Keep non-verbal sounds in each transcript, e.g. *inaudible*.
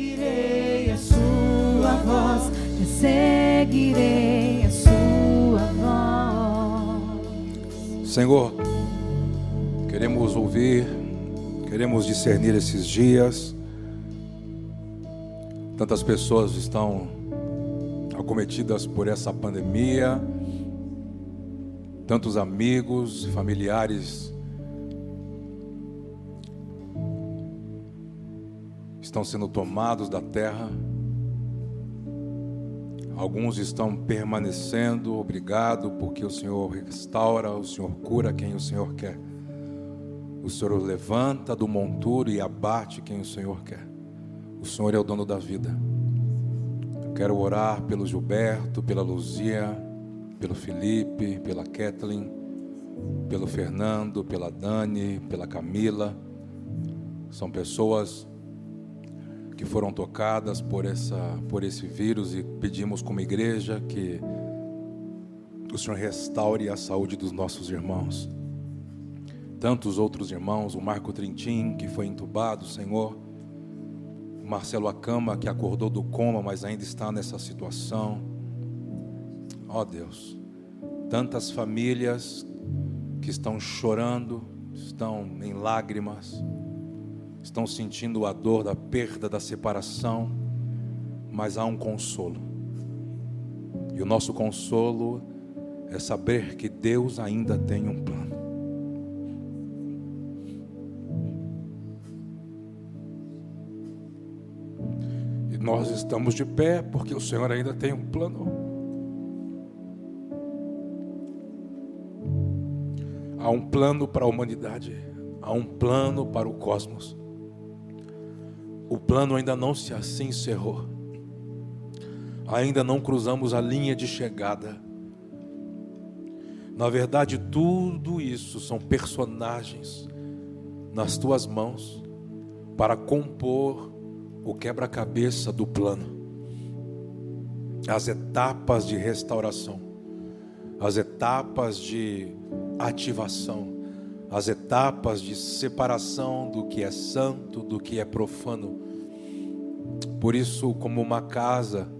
seguirei a sua voz, seguirei a sua voz. Senhor, queremos ouvir, queremos discernir esses dias. Tantas pessoas estão acometidas por essa pandemia, tantos amigos, familiares estão sendo tomados da terra. Alguns estão permanecendo, obrigado, porque o Senhor restaura, o Senhor cura quem o Senhor quer. O Senhor levanta do monturo e abate quem o Senhor quer. O Senhor é o dono da vida. Eu quero orar pelo Gilberto, pela Luzia, pelo Felipe, pela Kathleen, pelo Fernando, pela Dani, pela Camila. São pessoas que foram tocadas por, essa, por esse vírus e pedimos como igreja que o Senhor restaure a saúde dos nossos irmãos. Tantos outros irmãos, o Marco Trintim, que foi entubado, Senhor, Marcelo Acama, que acordou do coma, mas ainda está nessa situação. Ó oh, Deus, tantas famílias que estão chorando, estão em lágrimas, estão sentindo a dor da perda, da separação, mas há um consolo. E o nosso consolo é saber que Deus ainda tem um plano. E nós estamos de pé porque o Senhor ainda tem um plano. Há um plano para a humanidade, há um plano para o cosmos. O plano ainda não se assim encerrou. Ainda não cruzamos a linha de chegada. Na verdade, tudo isso são personagens nas tuas mãos para compor o quebra-cabeça do plano. As etapas de restauração, as etapas de ativação, as etapas de separação do que é santo, do que é profano. Por isso, como uma casa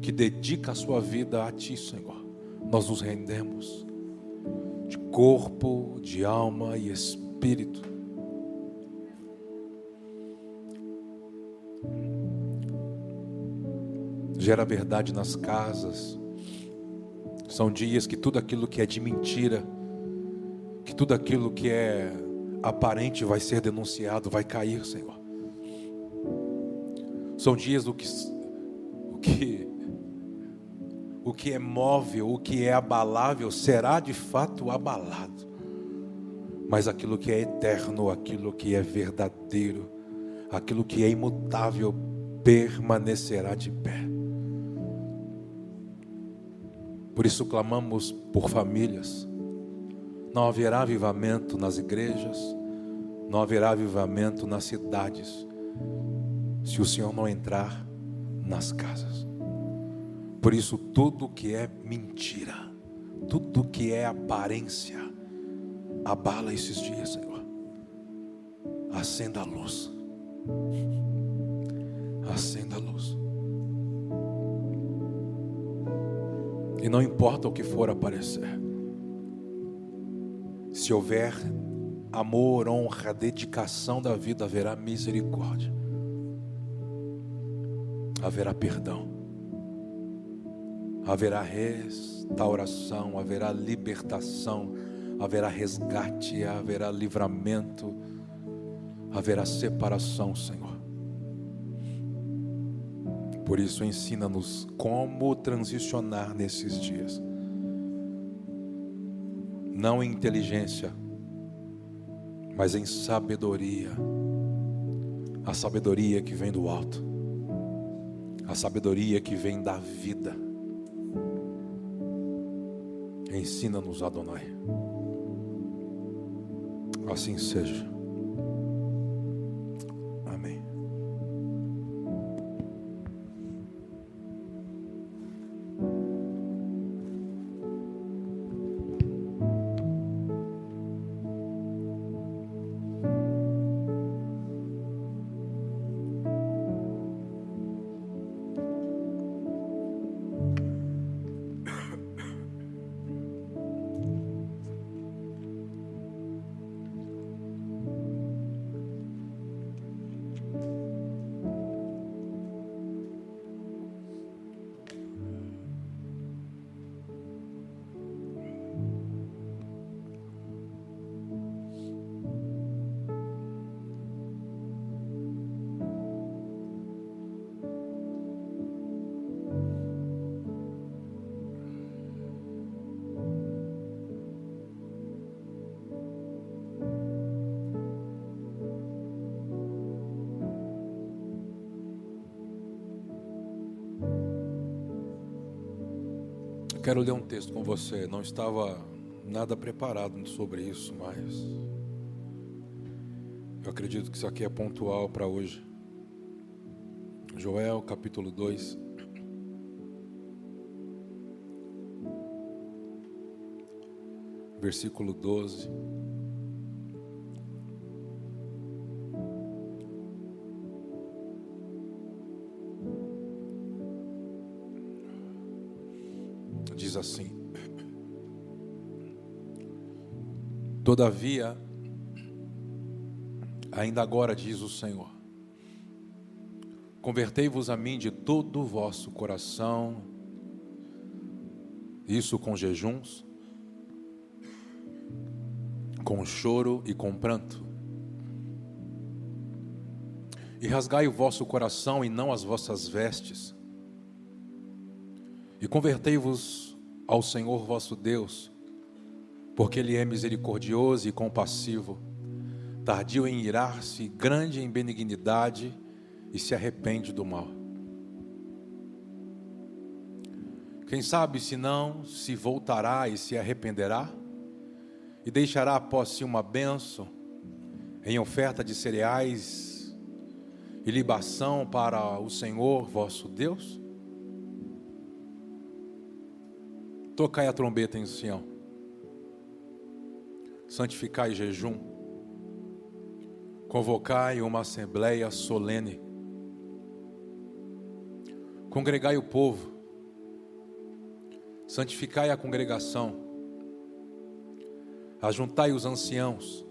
que dedica a sua vida a Ti, Senhor, nós nos rendemos de corpo, de alma e espírito. Gera verdade nas casas. São dias que tudo aquilo que é de mentira, que tudo aquilo que é aparente vai ser denunciado, vai cair, Senhor. São dias do que o que o que é móvel, o que é abalável será de fato abalado. Mas aquilo que é eterno, aquilo que é verdadeiro, aquilo que é imutável permanecerá de pé. Por isso clamamos por famílias não haverá avivamento nas igrejas, não haverá avivamento nas cidades, se o Senhor não entrar nas casas. Por isso, tudo que é mentira, tudo que é aparência, abala esses dias, Senhor. Acenda a luz. Acenda a luz. E não importa o que for aparecer. Se houver amor, honra, dedicação da vida, haverá misericórdia, haverá perdão, haverá restauração, haverá libertação, haverá resgate, haverá livramento, haverá separação, Senhor. Por isso, ensina-nos como transicionar nesses dias não em inteligência, mas em sabedoria. A sabedoria que vem do alto, a sabedoria que vem da vida. Ensina-nos, Adonai. Assim seja. Quero ler um texto com você. Não estava nada preparado sobre isso, mas eu acredito que isso aqui é pontual para hoje. Joel capítulo 2. Versículo 12. Diz assim: Todavia, ainda agora diz o Senhor, convertei-vos a mim de todo o vosso coração, isso com jejuns, com choro e com pranto. E rasgai o vosso coração e não as vossas vestes. E convertei-vos ao Senhor vosso Deus, porque Ele é misericordioso e compassivo, tardio em irar-se, grande em benignidade e se arrepende do mal. Quem sabe se não se voltará e se arrependerá e deixará após si uma bênção em oferta de cereais e libação para o Senhor vosso Deus? Tocai a trombeta em Sião, santificai jejum, convocai uma assembleia solene, congregai o povo, santificai a congregação, ajuntai os anciãos,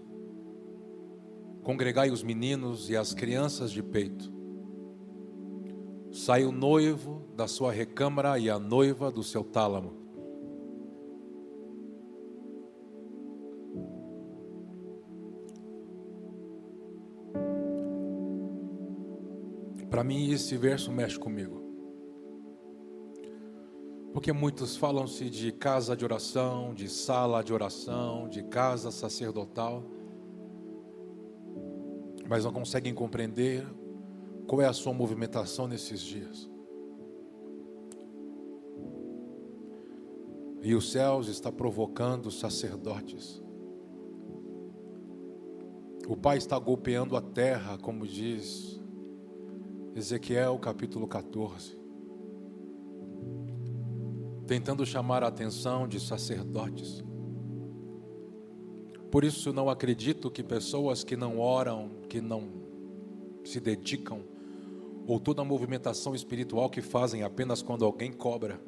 congregai os meninos e as crianças de peito. Sai o noivo da sua recâmara e a noiva do seu tálamo. Para mim, esse verso mexe comigo. Porque muitos falam-se de casa de oração, de sala de oração, de casa sacerdotal, mas não conseguem compreender qual é a sua movimentação nesses dias. E os céus está provocando sacerdotes. O Pai está golpeando a terra, como diz Ezequiel capítulo 14, tentando chamar a atenção de sacerdotes. Por isso não acredito que pessoas que não oram, que não se dedicam, ou toda a movimentação espiritual que fazem apenas quando alguém cobra,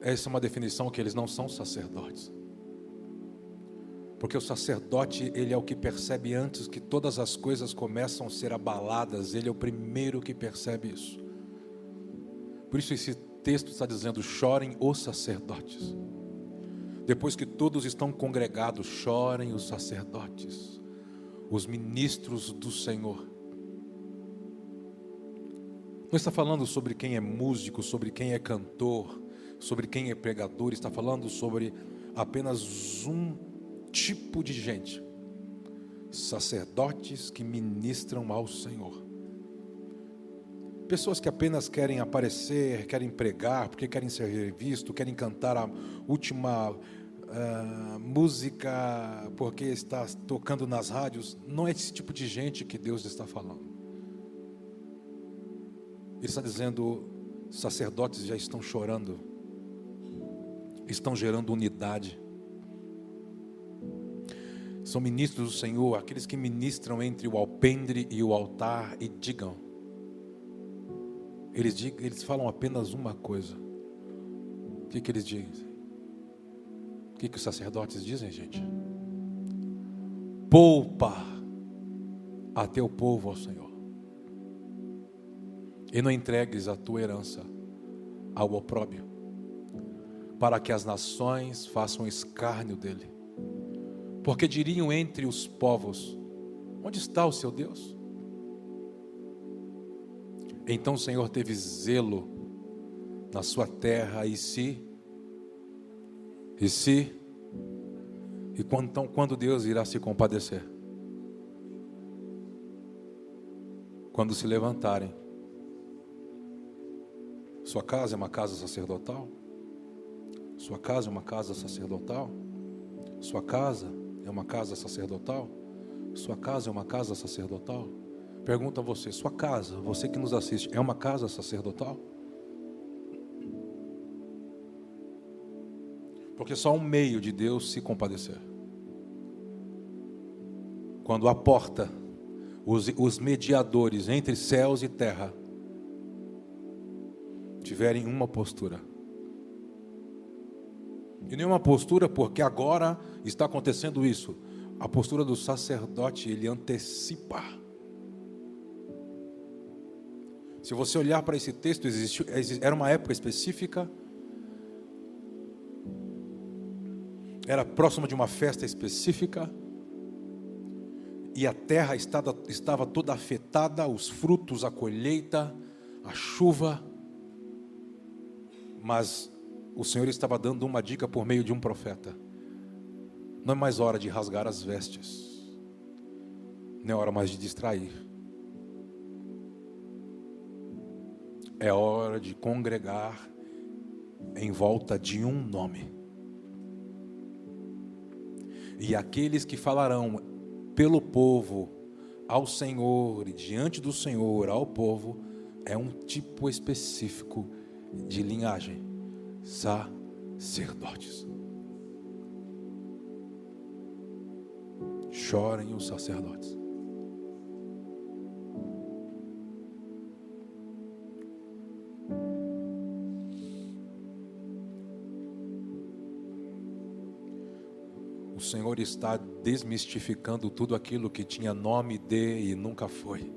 essa é uma definição que eles não são sacerdotes. Porque o sacerdote, ele é o que percebe antes que todas as coisas começam a ser abaladas, ele é o primeiro que percebe isso. Por isso esse texto está dizendo: chorem os sacerdotes. Depois que todos estão congregados, chorem os sacerdotes, os ministros do Senhor. Não está falando sobre quem é músico, sobre quem é cantor, sobre quem é pregador, está falando sobre apenas um tipo de gente: sacerdotes que ministram ao Senhor. Pessoas que apenas querem aparecer, querem pregar, porque querem ser vistos, querem cantar a última uh, música porque está tocando nas rádios. Não é esse tipo de gente que Deus está falando. Ele está dizendo: sacerdotes já estão chorando, estão gerando unidade são ministros do Senhor, aqueles que ministram entre o alpendre e o altar e digam. Eles, digam, eles falam apenas uma coisa. O que, que eles dizem? O que, que os sacerdotes dizem, gente? Poupa a teu povo ao Senhor. E não entregues a tua herança ao opróbio, para que as nações façam escárnio dele porque diriam entre os povos: Onde está o seu Deus? Então o Senhor teve zelo na sua terra e se e se e quando, então quando Deus irá se compadecer? Quando se levantarem. Sua casa é uma casa sacerdotal? Sua casa é uma casa sacerdotal? Sua casa é uma casa sacerdotal? Sua casa é uma casa sacerdotal? Pergunta a você, sua casa, você que nos assiste, é uma casa sacerdotal? Porque só um meio de Deus se compadecer. Quando a porta, os, os mediadores entre céus e terra, tiverem uma postura. E nenhuma postura, porque agora está acontecendo isso. A postura do sacerdote, ele antecipa. Se você olhar para esse texto, existiu, era uma época específica, era próximo de uma festa específica, e a terra estava, estava toda afetada, os frutos, a colheita, a chuva, mas o Senhor estava dando uma dica por meio de um profeta. Não é mais hora de rasgar as vestes, não é hora mais de distrair. É hora de congregar em volta de um nome. E aqueles que falarão pelo povo ao Senhor e diante do Senhor ao povo é um tipo específico de linhagem, sacerdotes. Chorem os sacerdotes. O Senhor está desmistificando tudo aquilo que tinha nome de e nunca foi.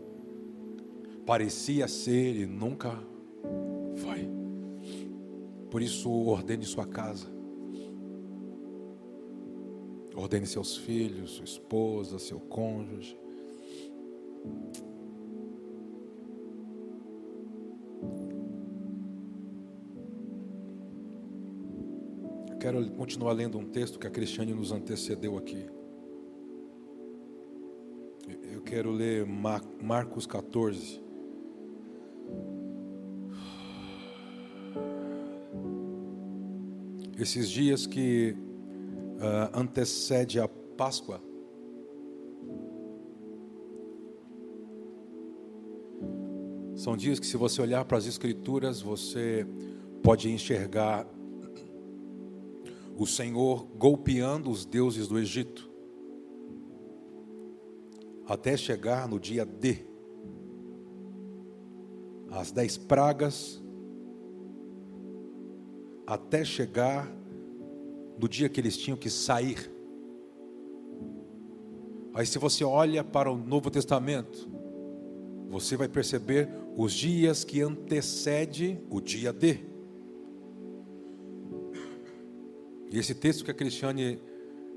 Parecia ser e nunca foi. Por isso, ordene sua casa. Ordene seus filhos, sua esposa, seu cônjuge. Eu quero continuar lendo um texto que a Cristiane nos antecedeu aqui. Eu quero ler Marcos 14. Esses dias que uh, antecede a Páscoa, são dias que, se você olhar para as Escrituras, você pode enxergar o Senhor golpeando os deuses do Egito, até chegar no dia D, as dez pragas até chegar no dia que eles tinham que sair. Aí, se você olha para o Novo Testamento, você vai perceber os dias que antecede o dia D. E esse texto que a Cristiane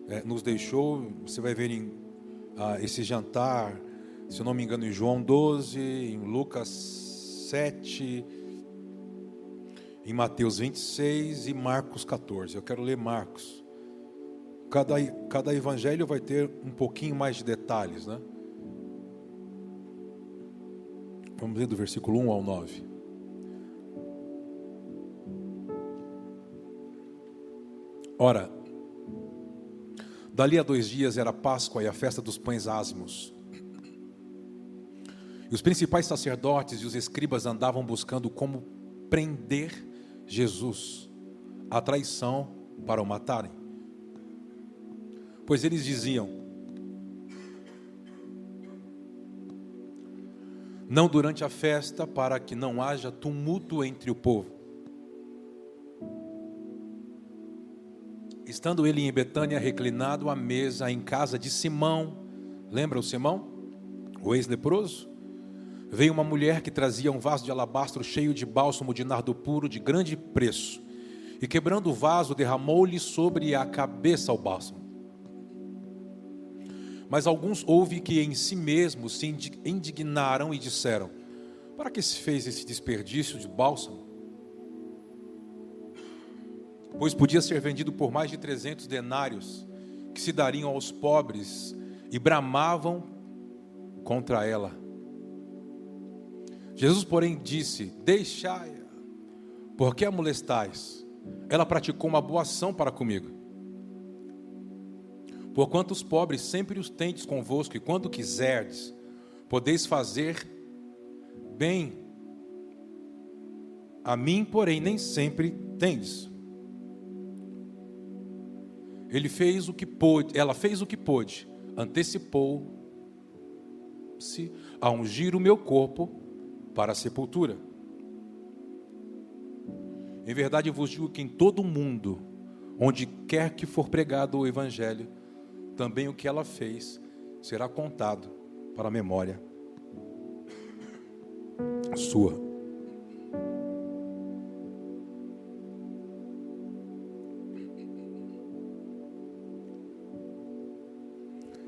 é, nos deixou, você vai ver em ah, esse jantar, se eu não me engano, em João 12, em Lucas 7, em Mateus 26 e Marcos 14. Eu quero ler Marcos. Cada, cada evangelho vai ter um pouquinho mais de detalhes, né? Vamos ler do versículo 1 ao 9. Ora, dali a dois dias era Páscoa e a festa dos pães ázimos. E os principais sacerdotes e os escribas andavam buscando como prender Jesus a traição para o matarem. Pois eles diziam: Não durante a festa, para que não haja tumulto entre o povo. Estando ele em Betânia, reclinado à mesa em casa de Simão, lembra o Simão? O ex-leproso? Veio uma mulher que trazia um vaso de alabastro cheio de bálsamo de nardo puro de grande preço. E quebrando o vaso, derramou-lhe sobre a cabeça o bálsamo. Mas alguns houve que em si mesmos se indignaram e disseram: Para que se fez esse desperdício de bálsamo? Pois podia ser vendido por mais de trezentos denários, que se dariam aos pobres, e bramavam contra ela. Jesus, porém, disse: Deixai-a, porque a molestais? ela praticou uma boa ação para comigo. Porquanto os pobres sempre os tendes convosco, e quando quiserdes, podeis fazer bem a mim, porém, nem sempre tendes. Ele fez o que pôde, ela fez o que pôde, antecipou-se a ungir o meu corpo para a sepultura. Em verdade vos digo que em todo o mundo, onde quer que for pregado o evangelho, também o que ela fez será contado para a memória sua.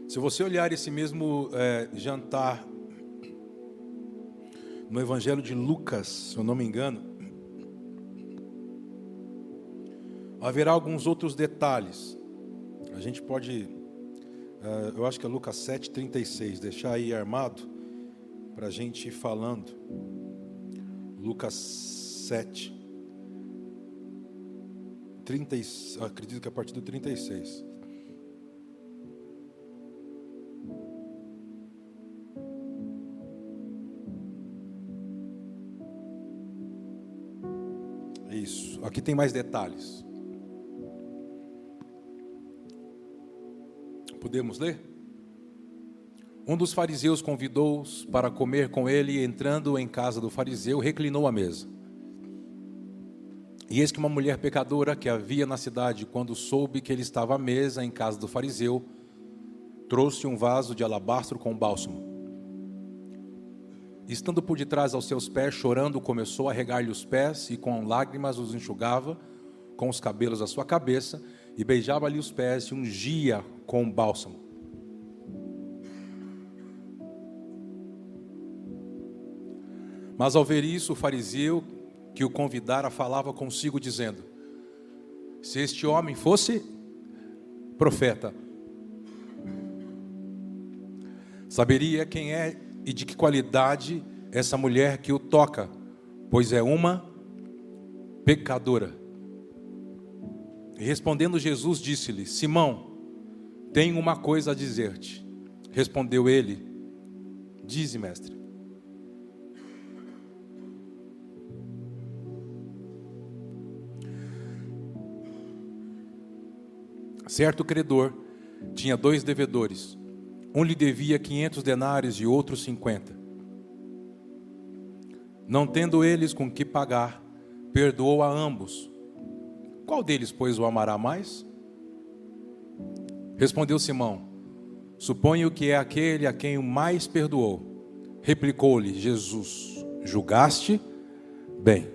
Se você olhar esse mesmo é, jantar no Evangelho de Lucas, se eu não me engano, haverá alguns outros detalhes. A gente pode Uh, eu acho que é Lucas 7, 36. Deixar aí armado para a gente ir falando. Lucas 7, 30, acredito que é a partir do 36. Aqui tem mais detalhes. Podemos ler? Um dos fariseus convidou-os para comer com ele, e entrando em casa do fariseu, reclinou a mesa. E eis que uma mulher pecadora que havia na cidade, quando soube que ele estava à mesa em casa do fariseu, trouxe um vaso de alabastro com bálsamo. Estando por detrás aos seus pés, chorando, começou a regar-lhe os pés e com lágrimas os enxugava com os cabelos da sua cabeça e beijava-lhe os pés e ungia com bálsamo. Mas ao ver isso, o fariseu que o convidara falava consigo, dizendo: Se este homem fosse profeta, saberia quem é e de que qualidade essa mulher que o toca, pois é uma pecadora. E respondendo Jesus, disse-lhe: Simão, tenho uma coisa a dizer-te. Respondeu ele: Dize, mestre. Certo credor tinha dois devedores. Um lhe devia quinhentos denários e outro cinquenta. Não tendo eles com que pagar, perdoou a ambos. Qual deles, pois, o amará mais? Respondeu Simão: Suponho que é aquele a quem o mais perdoou. Replicou-lhe Jesus: Julgaste bem.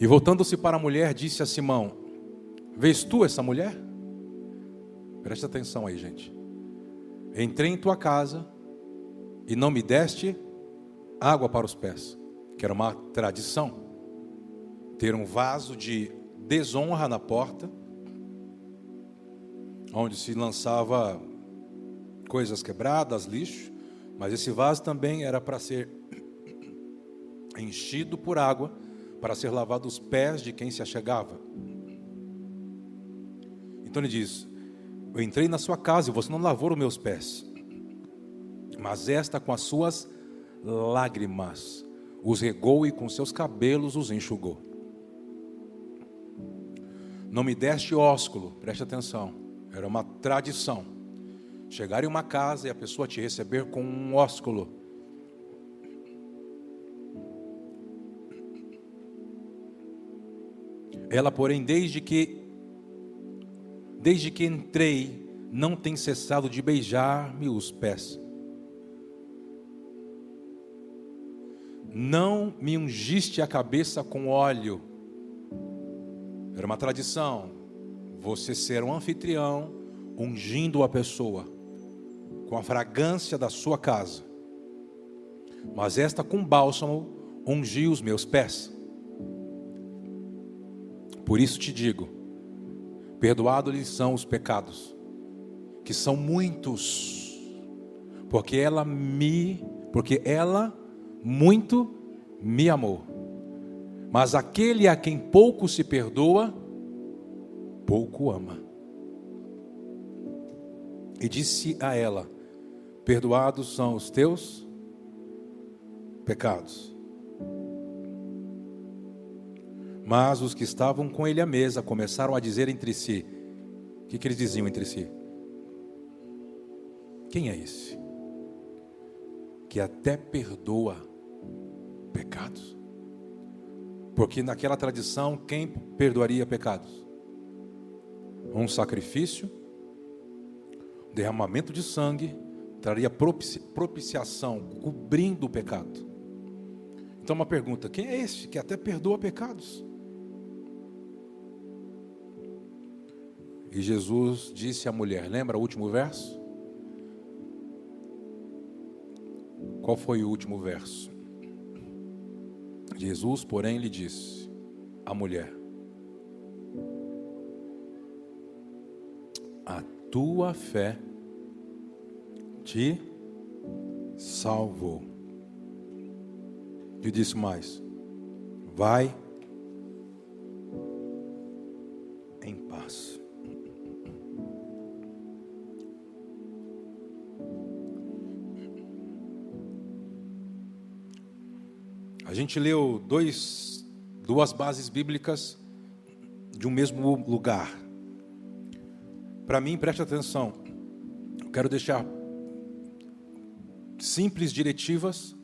E voltando-se para a mulher, disse a Simão: Vês tu essa mulher? Preste atenção aí, gente. Entrei em tua casa e não me deste água para os pés, que era uma tradição ter um vaso de desonra na porta, onde se lançava coisas quebradas, lixo, mas esse vaso também era para ser *coughs* enchido por água, para ser lavado os pés de quem se achegava. Então ele diz: Eu entrei na sua casa e você não lavou os meus pés, mas esta com as suas lágrimas os regou e com seus cabelos os enxugou. Não me deste ósculo, preste atenção, era uma tradição. Chegar em uma casa e a pessoa te receber com um ósculo. Ela, porém, desde que desde que entrei, não tem cessado de beijar-me os pés. Não me ungiste a cabeça com óleo, era uma tradição você ser um anfitrião ungindo a pessoa com a fragrância da sua casa. Mas esta com bálsamo ungiu os meus pés. Por isso te digo: perdoados-lhes são os pecados, que são muitos, porque ela me, porque ela muito me amou. Mas aquele a quem pouco se perdoa, pouco ama. E disse a ela: Perdoados são os teus pecados. Mas os que estavam com ele à mesa começaram a dizer entre si: O que, que eles diziam entre si? Quem é esse? Que até perdoa pecados? Porque naquela tradição, quem perdoaria pecados? Um sacrifício, derramamento de sangue, traria propiciação, cobrindo o pecado. Então, uma pergunta: quem é esse que até perdoa pecados? E Jesus disse à mulher: lembra o último verso? Qual foi o último verso? Jesus, porém, lhe disse à mulher: A tua fé te salvou. E disse mais: Vai gente leu dois, duas bases bíblicas de um mesmo lugar. Para mim, preste atenção. Eu quero deixar simples diretivas,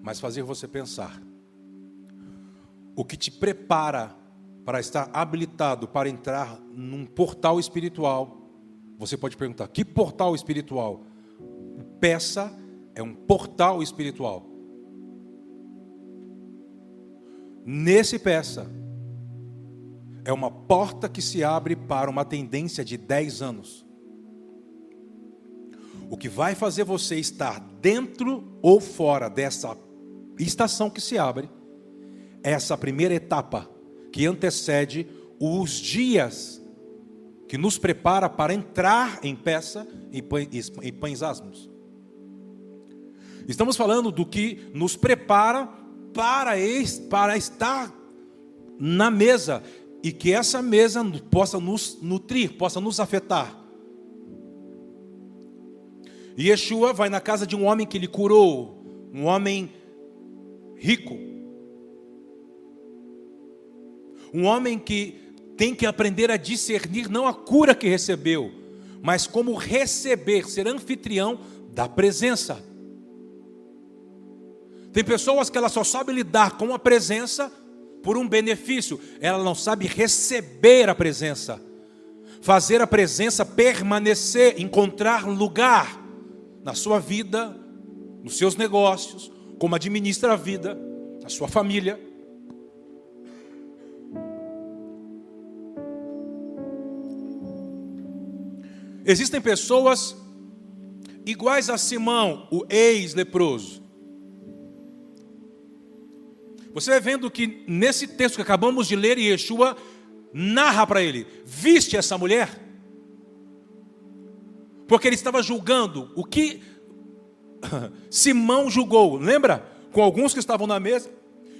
mas fazer você pensar. O que te prepara para estar habilitado para entrar num portal espiritual, você pode perguntar: que portal espiritual? Peça é um portal espiritual. Nesse peça, é uma porta que se abre para uma tendência de 10 anos. O que vai fazer você estar dentro ou fora dessa estação que se abre é essa primeira etapa que antecede os dias que nos prepara para entrar em peça e pães asmos. Estamos falando do que nos prepara para, para estar na mesa e que essa mesa possa nos nutrir, possa nos afetar. E Yeshua vai na casa de um homem que lhe curou, um homem rico, um homem que tem que aprender a discernir não a cura que recebeu, mas como receber, ser anfitrião da presença. Tem pessoas que ela só sabe lidar com a presença por um benefício, ela não sabe receber a presença, fazer a presença permanecer, encontrar lugar na sua vida, nos seus negócios, como administra a vida, a sua família. Existem pessoas iguais a Simão, o ex-leproso, você vai vendo que nesse texto que acabamos de ler, Yeshua narra para ele: Viste essa mulher? Porque ele estava julgando o que *coughs* Simão julgou, lembra? Com alguns que estavam na mesa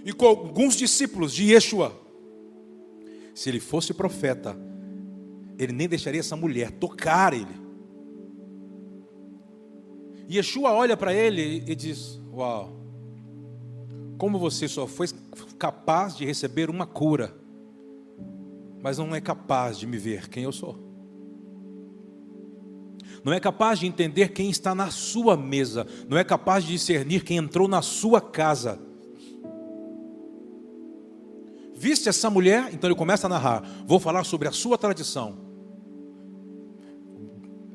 e com alguns discípulos de Yeshua. Se ele fosse profeta, ele nem deixaria essa mulher tocar ele. Yeshua olha para ele e diz: Uau, como você só foi capaz de receber uma cura, mas não é capaz de me ver quem eu sou. Não é capaz de entender quem está na sua mesa, não é capaz de discernir quem entrou na sua casa. Viste essa mulher? Então ele começa a narrar. Vou falar sobre a sua tradição.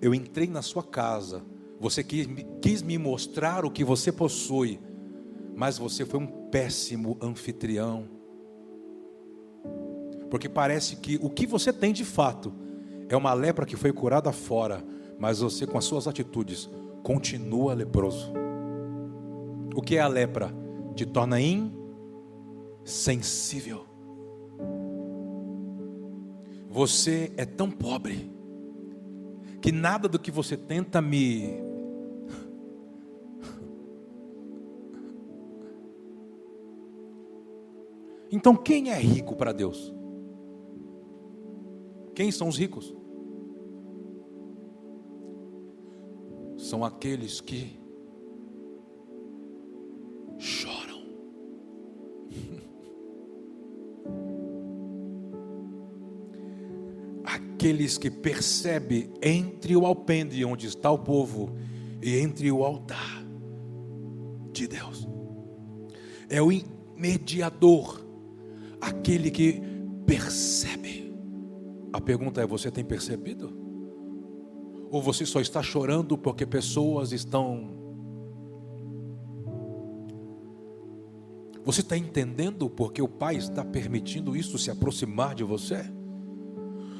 Eu entrei na sua casa. Você quis, quis me mostrar o que você possui mas você foi um péssimo anfitrião. Porque parece que o que você tem de fato é uma lepra que foi curada fora, mas você, com as suas atitudes, continua leproso. O que é a lepra? Te torna insensível. Você é tão pobre que nada do que você tenta me Então quem é rico para Deus? Quem são os ricos? São aqueles que choram. *laughs* Aqueles que percebem entre o alpendre onde está o povo e entre o altar de Deus. É o mediador, aquele que percebe. A pergunta é: você tem percebido? Ou você só está chorando porque pessoas estão. Você está entendendo porque o Pai está permitindo isso se aproximar de você?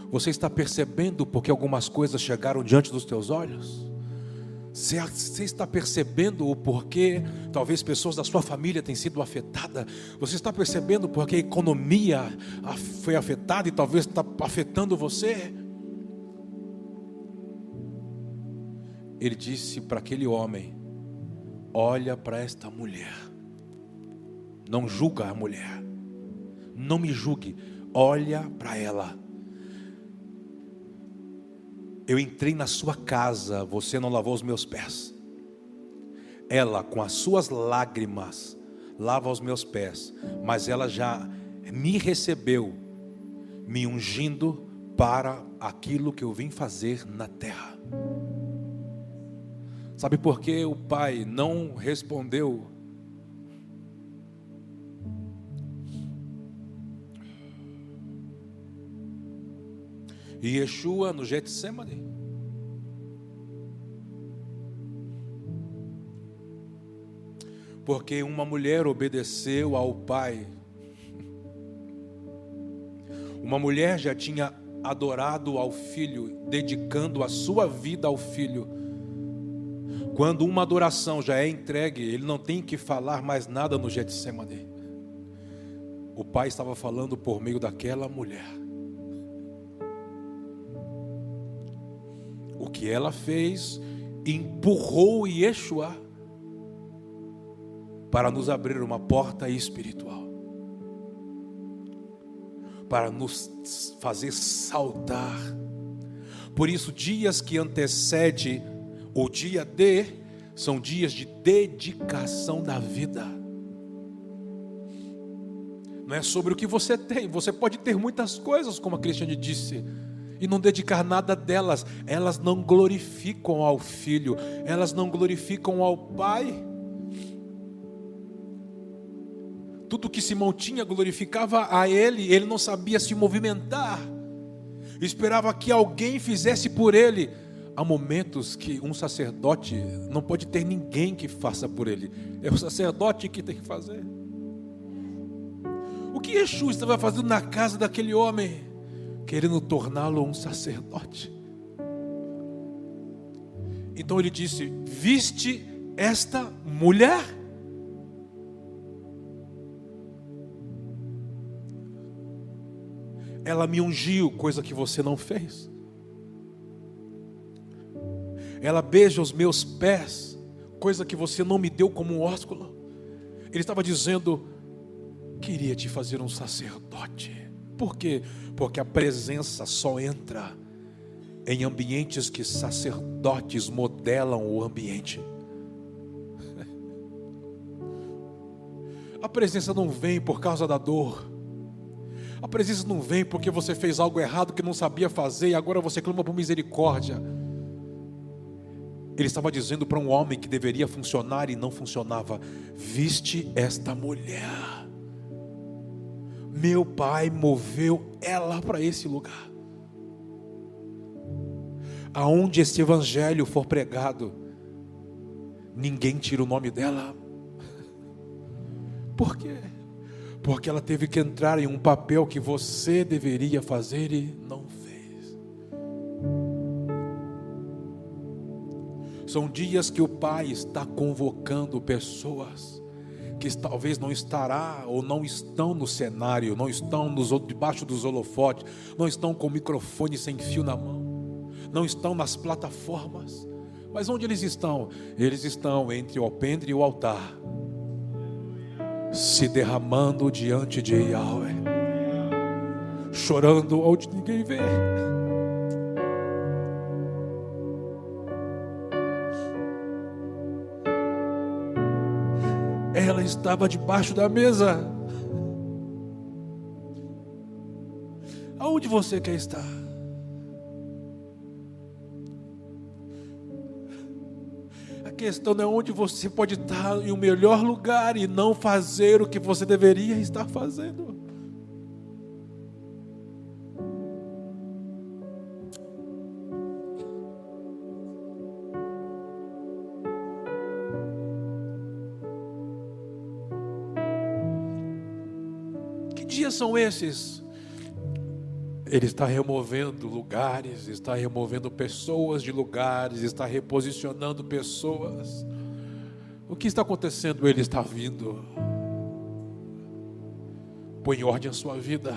Você está percebendo porque algumas coisas chegaram diante dos teus olhos? Você está percebendo o porquê talvez pessoas da sua família têm sido afetadas? Você está percebendo porque a economia foi afetada e talvez está afetando você? Ele disse para aquele homem: Olha para esta mulher, não julga a mulher, não me julgue, olha para ela eu entrei na sua casa, você não lavou os meus pés. Ela, com as suas lágrimas, lava os meus pés, mas ela já me recebeu, me ungindo para aquilo que eu vim fazer na terra. Sabe por que o pai não respondeu E Yeshua no Getsemane. Porque uma mulher obedeceu ao pai. Uma mulher já tinha adorado ao filho, dedicando a sua vida ao filho. Quando uma adoração já é entregue, ele não tem que falar mais nada no Getsemane. O pai estava falando por meio daquela mulher. O que ela fez, empurrou Yeshua para nos abrir uma porta espiritual, para nos fazer saltar. Por isso, dias que antecede o dia D são dias de dedicação da vida. Não é sobre o que você tem, você pode ter muitas coisas, como a Cristiane disse e não dedicar nada delas, elas não glorificam ao Filho, elas não glorificam ao Pai. Tudo que Simão tinha glorificava a ele, ele não sabia se movimentar, esperava que alguém fizesse por ele. Há momentos que um sacerdote não pode ter ninguém que faça por ele, é o sacerdote que tem que fazer. O que Yeshua estava fazendo na casa daquele homem? Querendo torná-lo um sacerdote. Então ele disse: Viste esta mulher? Ela me ungiu, coisa que você não fez. Ela beija os meus pés, coisa que você não me deu como um ósculo. Ele estava dizendo: Queria te fazer um sacerdote. Por quê? Porque a presença só entra em ambientes que sacerdotes modelam o ambiente. A presença não vem por causa da dor. A presença não vem porque você fez algo errado que não sabia fazer e agora você clama por misericórdia. Ele estava dizendo para um homem que deveria funcionar e não funcionava: Viste esta mulher meu pai moveu ela para esse lugar. Aonde esse evangelho for pregado, ninguém tira o nome dela. Por quê? Porque ela teve que entrar em um papel que você deveria fazer e não fez. São dias que o Pai está convocando pessoas que talvez não estará ou não estão no cenário, não estão nos, debaixo dos holofotes, não estão com o microfone sem fio na mão, não estão nas plataformas. Mas onde eles estão? Eles estão entre o alpendre e o altar. se derramando diante de Yahweh, chorando onde ninguém vê. Ela estava debaixo da mesa. Aonde você quer estar? A questão é onde você pode estar em um melhor lugar e não fazer o que você deveria estar fazendo. São esses? Ele está removendo lugares, está removendo pessoas de lugares, está reposicionando pessoas. O que está acontecendo? Ele está vindo. Põe em ordem a sua vida.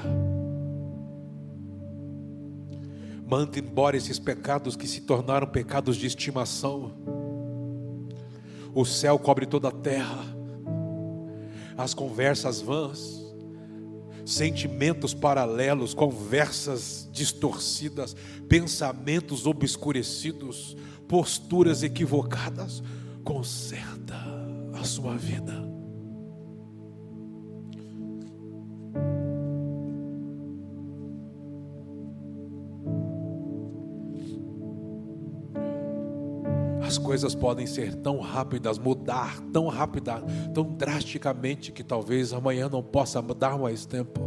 Manda embora esses pecados que se tornaram pecados de estimação. O céu cobre toda a terra. As conversas vãs sentimentos paralelos, conversas distorcidas, pensamentos obscurecidos, posturas equivocadas. Conserta a sua vida. Coisas podem ser tão rápidas, mudar tão rápida, tão drasticamente que talvez amanhã não possa dar mais tempo.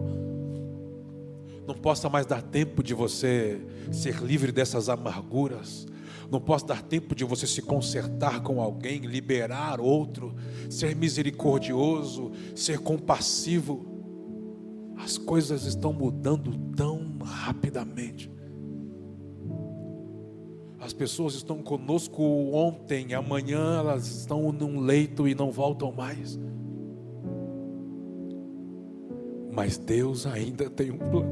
Não possa mais dar tempo de você ser livre dessas amarguras. Não possa dar tempo de você se consertar com alguém, liberar outro, ser misericordioso, ser compassivo. As coisas estão mudando tão rapidamente. As pessoas estão conosco ontem, amanhã elas estão num leito e não voltam mais. Mas Deus ainda tem um plano.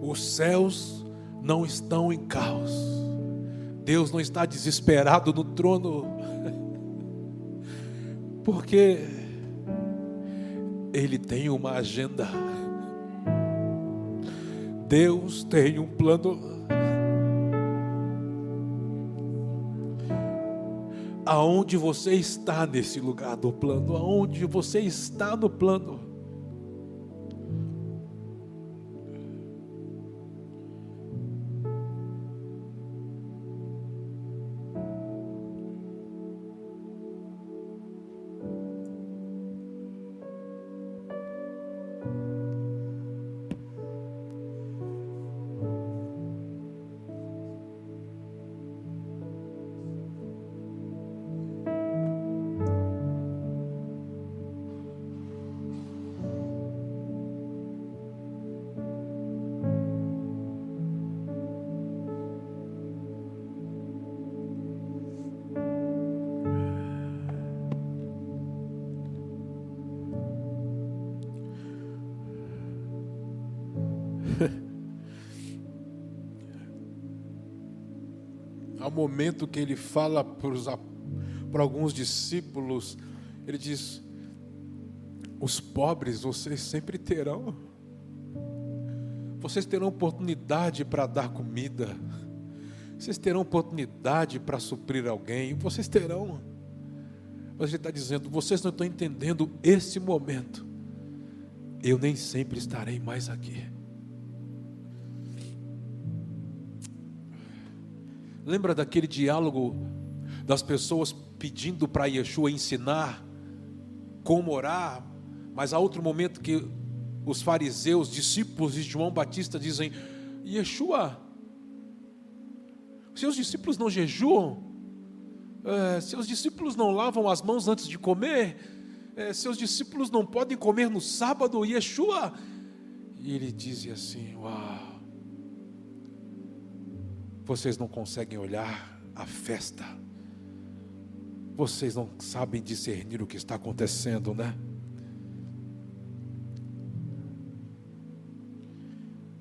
Os céus não estão em caos. Deus não está desesperado no trono. *laughs* Porque Ele tem uma agenda. Deus tem um plano. Aonde você está nesse lugar do plano? Aonde você está no plano? *laughs* Há um momento que ele fala para alguns discípulos, ele diz: Os pobres vocês sempre terão, vocês terão oportunidade para dar comida, vocês terão oportunidade para suprir alguém, vocês terão. Mas ele está dizendo: vocês não estão entendendo esse momento, eu nem sempre estarei mais aqui. Lembra daquele diálogo das pessoas pedindo para Yeshua ensinar como orar, mas há outro momento que os fariseus, discípulos de João Batista, dizem: Yeshua, seus discípulos não jejuam, é, seus discípulos não lavam as mãos antes de comer, é, seus discípulos não podem comer no sábado, Yeshua. E ele dizia assim: Uau. Vocês não conseguem olhar a festa. Vocês não sabem discernir o que está acontecendo, né?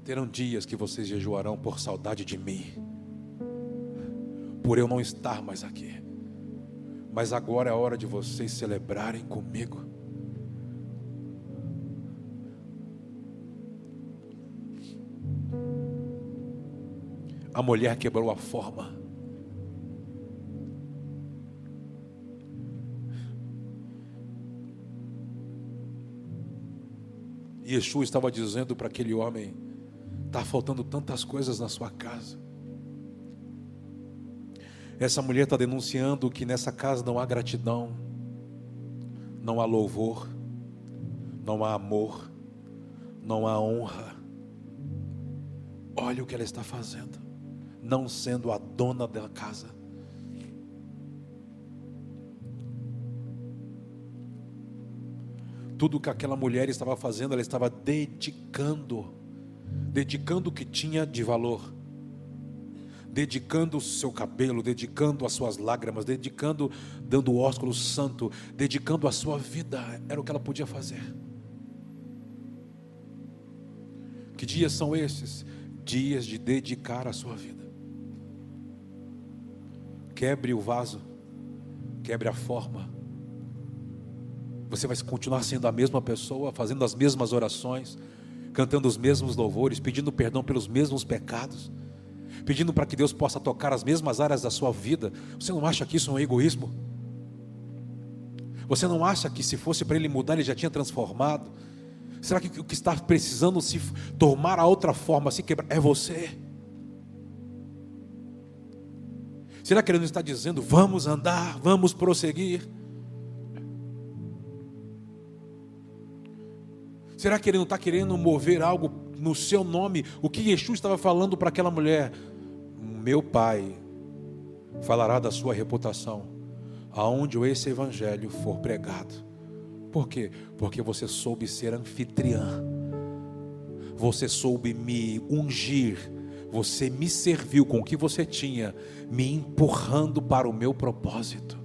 Terão dias que vocês jejuarão por saudade de mim, por eu não estar mais aqui, Mas agora é a hora de vocês celebrarem comigo. A mulher quebrou a forma. Yeshua estava dizendo para aquele homem: está faltando tantas coisas na sua casa. Essa mulher está denunciando que nessa casa não há gratidão, não há louvor, não há amor, não há honra. Olha o que ela está fazendo, não sendo a dona da casa. Tudo que aquela mulher estava fazendo, ela estava dedicando, dedicando o que tinha de valor dedicando o seu cabelo, dedicando as suas lágrimas, dedicando, dando o ósculo santo, dedicando a sua vida, era o que ela podia fazer. Que dias são esses? Dias de dedicar a sua vida. Quebre o vaso, quebre a forma. Você vai continuar sendo a mesma pessoa, fazendo as mesmas orações, cantando os mesmos louvores, pedindo perdão pelos mesmos pecados pedindo para que Deus possa tocar as mesmas áreas da sua vida, você não acha que isso é um egoísmo? Você não acha que se fosse para ele mudar, ele já tinha transformado? Será que o que está precisando se tomar a outra forma, se quebrar, é você? Será que ele não está dizendo, vamos andar, vamos prosseguir? Será que ele não está querendo mover algo no seu nome? O que Yeshua estava falando para aquela mulher? meu Pai falará da sua reputação aonde esse evangelho for pregado. Por quê? Porque você soube ser anfitriã. Você soube me ungir. Você me serviu com o que você tinha, me empurrando para o meu propósito.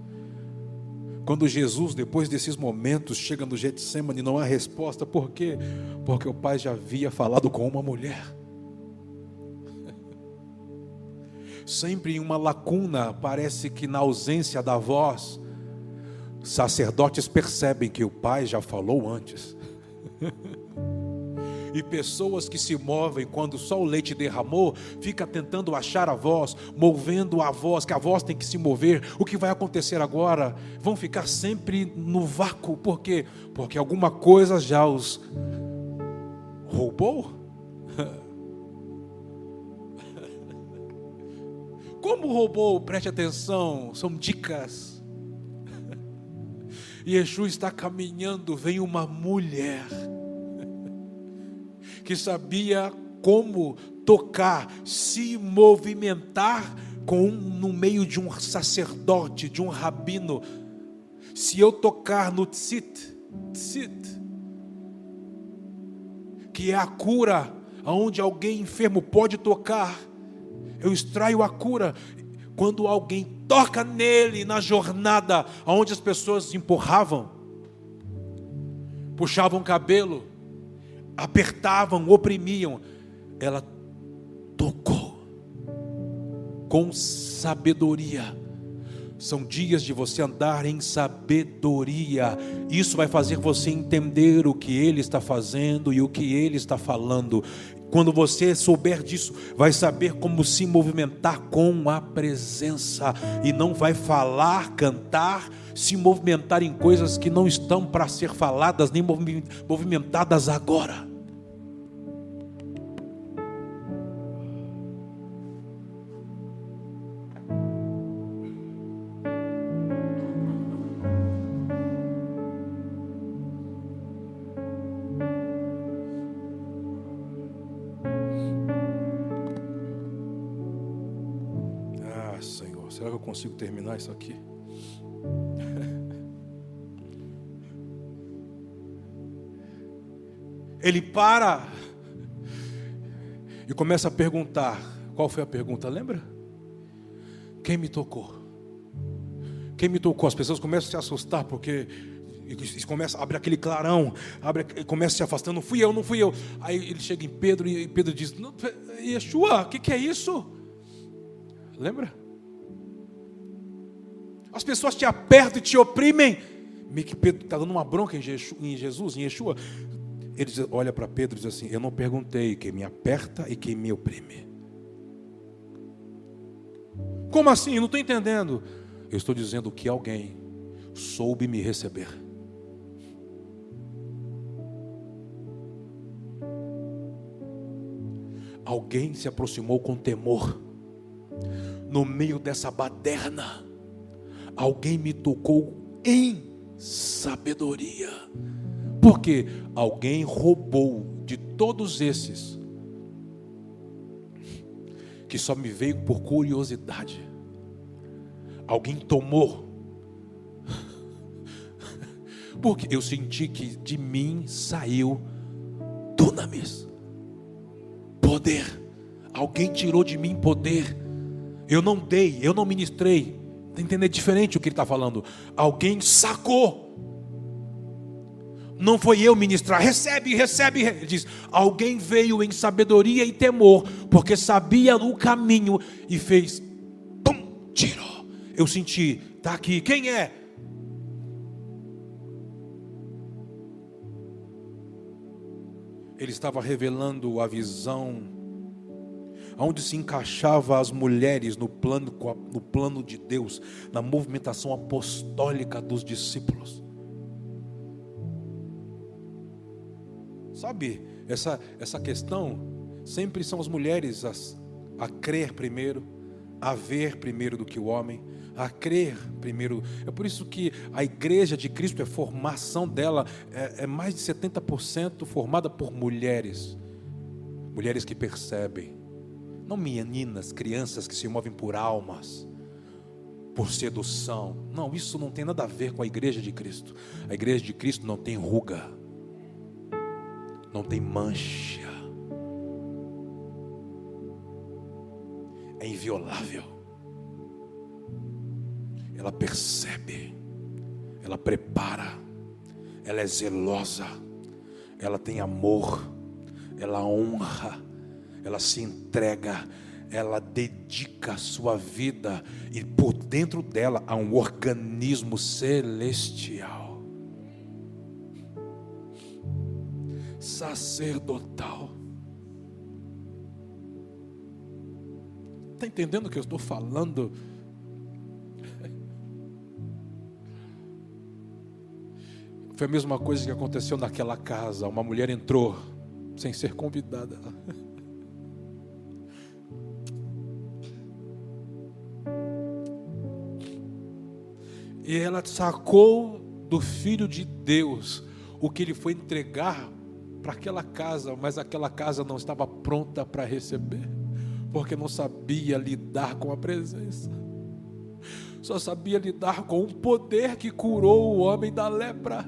Quando Jesus, depois desses momentos, chega no Getsemane, não há resposta. Por quê? Porque o Pai já havia falado com uma mulher. sempre em uma lacuna, parece que na ausência da voz, sacerdotes percebem que o Pai já falou antes. *laughs* e pessoas que se movem quando só o leite derramou, fica tentando achar a voz, movendo a voz, que a voz tem que se mover. O que vai acontecer agora? Vão ficar sempre no vácuo, por quê? Porque alguma coisa já os roubou. *laughs* Como roubou? Preste atenção, são dicas. *laughs* Yeshua está caminhando, vem uma mulher que sabia como tocar, se movimentar com no meio de um sacerdote, de um rabino. Se eu tocar no tzit, tzit, que é a cura, aonde alguém enfermo pode tocar, eu extraio a cura. Quando alguém toca nele na jornada, onde as pessoas empurravam, puxavam o cabelo, apertavam, oprimiam, ela tocou com sabedoria. São dias de você andar em sabedoria. Isso vai fazer você entender o que Ele está fazendo e o que Ele está falando. Quando você souber disso, vai saber como se movimentar com a presença e não vai falar, cantar, se movimentar em coisas que não estão para ser faladas nem movimentadas agora. Isso aqui. *laughs* Ele para e começa a perguntar. Qual foi a pergunta? Lembra? Quem me tocou? Quem me tocou? As pessoas começam a se assustar porque começa a abrir aquele clarão, abre, começa a se afastando. Não fui eu, não fui eu. Aí ele chega em Pedro e Pedro diz: Yeshua, o que, que é isso? Lembra? As pessoas te apertam e te oprimem. Meio que Pedro está dando uma bronca em Jesus, em Yeshua. Ele olha para Pedro e diz assim: Eu não perguntei quem me aperta e quem me oprime. Como assim? Eu não estou entendendo. Eu estou dizendo que alguém soube me receber. Alguém se aproximou com temor. No meio dessa baderna, alguém me tocou em sabedoria. Porque alguém roubou de todos esses que só me veio por curiosidade. Alguém tomou. Porque eu senti que de mim saiu dunamis. Poder. Alguém tirou de mim poder. Eu não dei, eu não ministrei. Está entendendo? diferente o que ele está falando. Alguém sacou. Não foi eu ministrar, recebe, recebe. Ele diz: alguém veio em sabedoria e temor, porque sabia o caminho e fez, pum, tirou eu senti, está aqui, quem é? Ele estava revelando a visão, onde se encaixava as mulheres no plano, no plano de Deus, na movimentação apostólica dos discípulos. Sabe, essa, essa questão, sempre são as mulheres a, a crer primeiro, a ver primeiro do que o homem, a crer primeiro. É por isso que a igreja de Cristo, a formação dela é, é mais de 70% formada por mulheres. Mulheres que percebem. Não meninas, crianças que se movem por almas, por sedução. Não, isso não tem nada a ver com a igreja de Cristo. A igreja de Cristo não tem ruga, não tem mancha, é inviolável ela percebe, ela prepara, ela é zelosa, ela tem amor, ela honra, ela se entrega, ela dedica a sua vida e por dentro dela há um organismo celestial, sacerdotal. Está entendendo o que eu estou falando? Foi a mesma coisa que aconteceu naquela casa. Uma mulher entrou sem ser convidada. E ela sacou do Filho de Deus o que ele foi entregar para aquela casa, mas aquela casa não estava pronta para receber, porque não sabia lidar com a presença, só sabia lidar com o poder que curou o homem da lepra.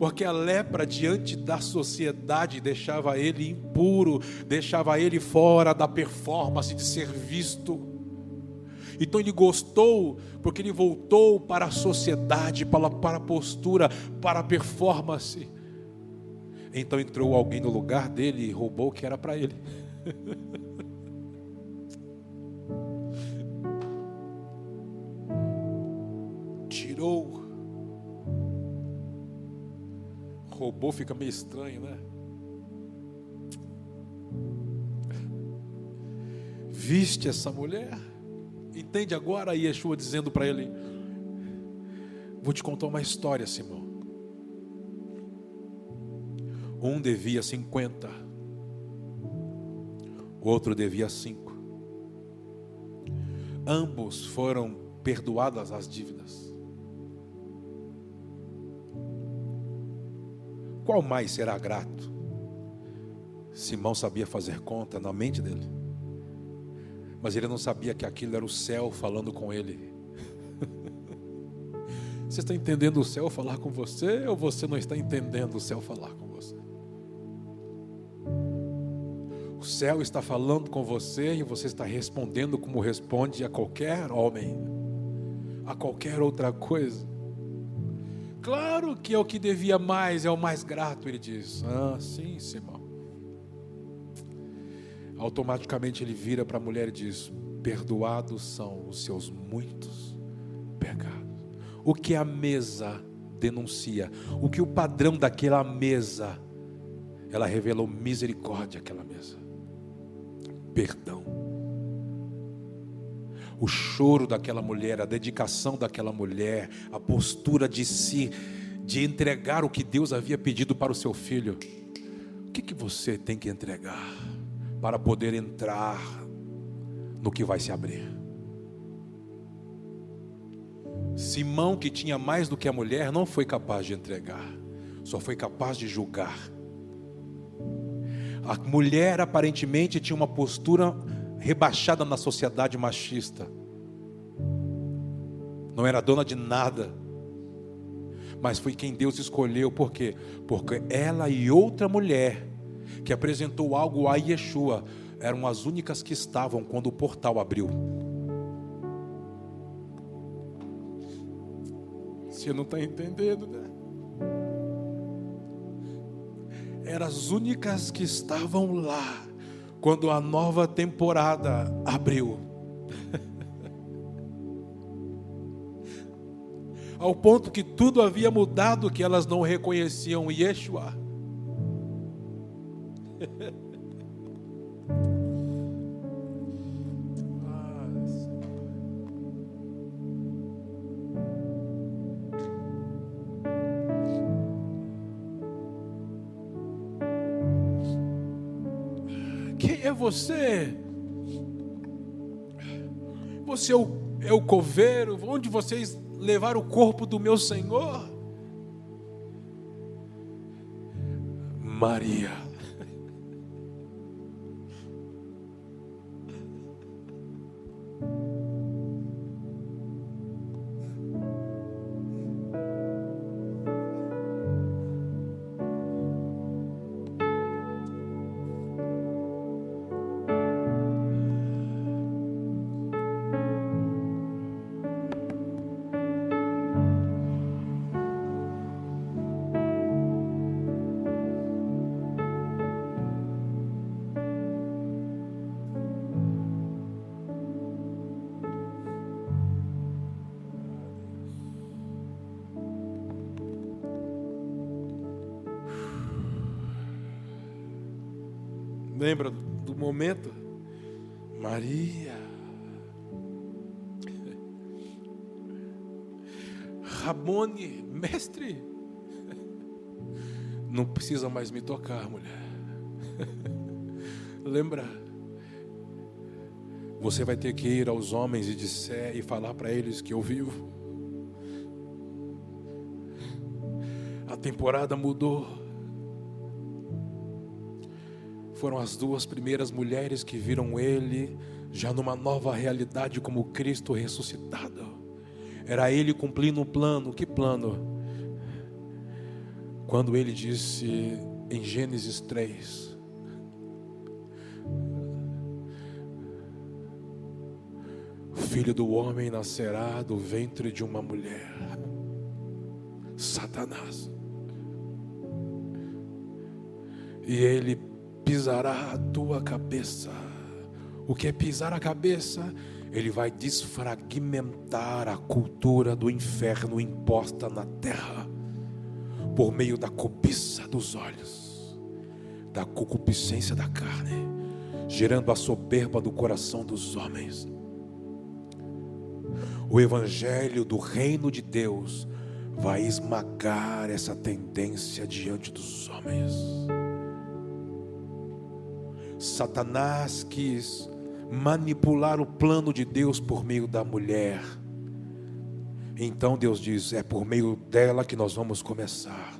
porque a lepra diante da sociedade deixava ele impuro, deixava ele fora da performance de ser visto. Então ele gostou, porque ele voltou para a sociedade, para, para a postura, para a performance. Então entrou alguém no lugar dele e roubou o que era para ele. *laughs* Tirou robô fica meio estranho, né? Viste essa mulher? Entende agora Yeshua dizendo para ele: Vou te contar uma história, Simão. Um devia 50, o outro devia 5. Ambos foram perdoadas as dívidas. qual mais será grato? Simão sabia fazer conta na mente dele, mas ele não sabia que aquilo era o céu falando com ele. *laughs* Você está entendendo o céu falar com você ou você não está entendendo o céu falar com você? O céu está falando com você e você está respondendo como responde a qualquer homem, a qualquer outra coisa. Claro que é o que devia mais, é o mais grato, ele diz. Ah, sim, Simão. Automaticamente ele vira para a mulher e diz: perdoados são os seus muitos pecados. O que a mesa denuncia, o que o padrão daquela mesa, ela revelou misericórdia àquela mesa, perdão. O choro daquela mulher, a dedicação daquela mulher, a postura de si, de entregar o que Deus havia pedido para o seu filho. O que, que você tem que entregar para poder entrar no que vai se abrir? Simão, que tinha mais do que a mulher, não foi capaz de entregar, só foi capaz de julgar. A mulher aparentemente tinha uma postura rebaixada na sociedade machista, não era dona de nada, mas foi quem Deus escolheu, por quê? Porque ela e outra mulher que apresentou algo a Yeshua eram as únicas que estavam quando o portal abriu. Você não está entendendo, né? Eram as únicas que estavam lá quando a nova temporada abriu. *laughs* Ao ponto que tudo havia mudado, que elas não reconheciam Yeshua. Você? Você é o, é o coveiro? Onde vocês levaram o corpo do meu Senhor? Maria. Mais me tocar, mulher. *laughs* Lembra? Você vai ter que ir aos homens e disser e falar para eles que eu vivo. A temporada mudou foram as duas primeiras mulheres que viram ele já numa nova realidade como Cristo ressuscitado. Era ele cumprindo um plano, que plano? Quando ele disse em Gênesis 3, Filho do homem nascerá do ventre de uma mulher. Satanás. E ele pisará a tua cabeça. O que é pisar a cabeça? Ele vai desfragmentar a cultura do inferno imposta na terra por meio da cobiça dos olhos, da concupiscência da carne, gerando a soberba do coração dos homens. O evangelho do reino de Deus vai esmagar essa tendência diante dos homens. Satanás quis manipular o plano de Deus por meio da mulher. Então Deus diz: é por meio dela que nós vamos começar.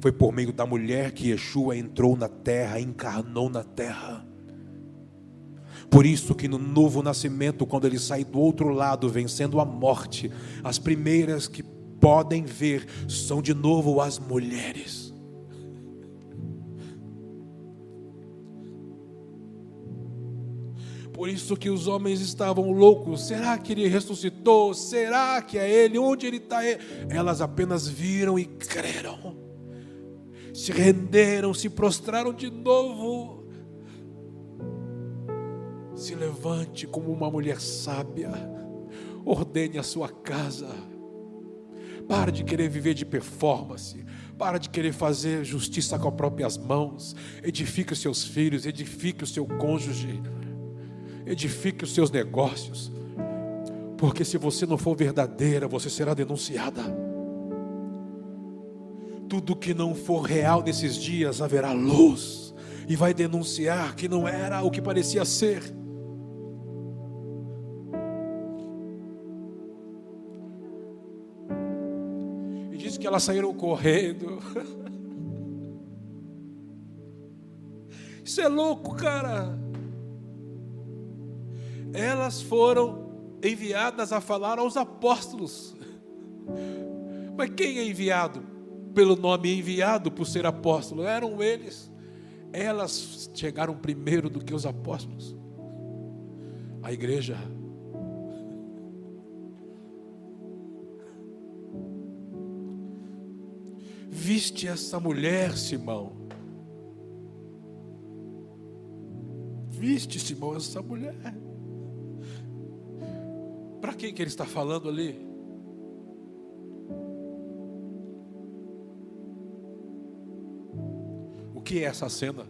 Foi por meio da mulher que Yeshua entrou na terra, encarnou na terra. Por isso que no novo nascimento, quando ele sai do outro lado, vencendo a morte, as primeiras que podem ver são de novo as mulheres. Por isso que os homens estavam loucos. Será que ele ressuscitou? Será que é ele? Onde ele está? Elas apenas viram e creram. Se renderam, se prostraram de novo. Se levante como uma mulher sábia. Ordene a sua casa. Para de querer viver de performance. Para de querer fazer justiça com as próprias mãos. Edifique os seus filhos, edifique o seu cônjuge, edifique os seus negócios. Porque se você não for verdadeira, você será denunciada. Tudo que não for real nesses dias haverá luz e vai denunciar que não era o que parecia ser. E diz que elas saíram correndo. *laughs* Isso é louco, cara. Elas foram enviadas a falar aos apóstolos. Mas quem é enviado? Pelo nome enviado, por ser apóstolo, eram eles. Elas chegaram primeiro do que os apóstolos. A igreja. Viste essa mulher, Simão. Viste, Simão, essa mulher. Para quem que ele está falando ali? O que é essa cena?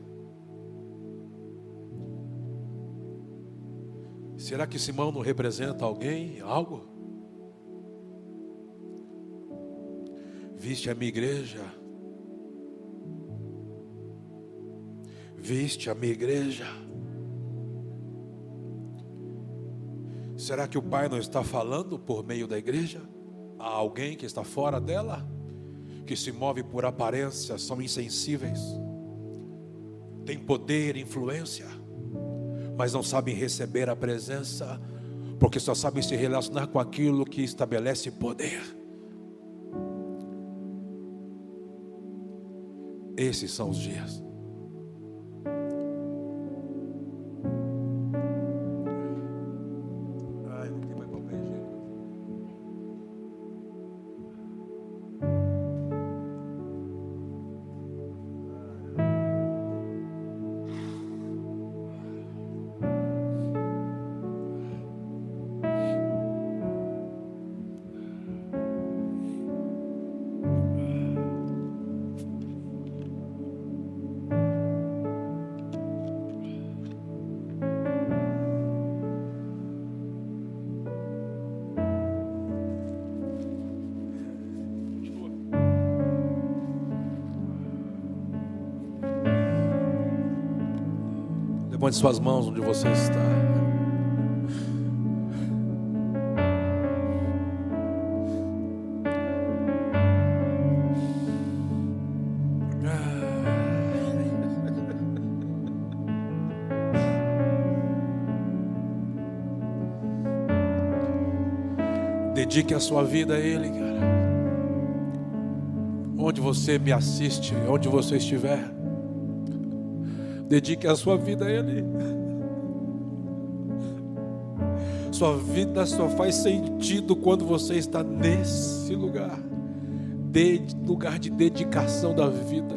Será que Simão não representa alguém, algo? Viste a minha igreja? Viste a minha igreja? Será que o Pai não está falando por meio da igreja? A alguém que está fora dela? Que se move por aparência, são insensíveis, tem poder, influência, mas não sabem receber a presença, porque só sabem se relacionar com aquilo que estabelece poder. Esses são os dias. Levante suas mãos onde você está. Dedique a sua vida a Ele, cara. Onde você me assiste, onde você estiver, dedique a sua vida a Ele. Sua vida só faz sentido quando você está nesse lugar, de, lugar de dedicação da vida.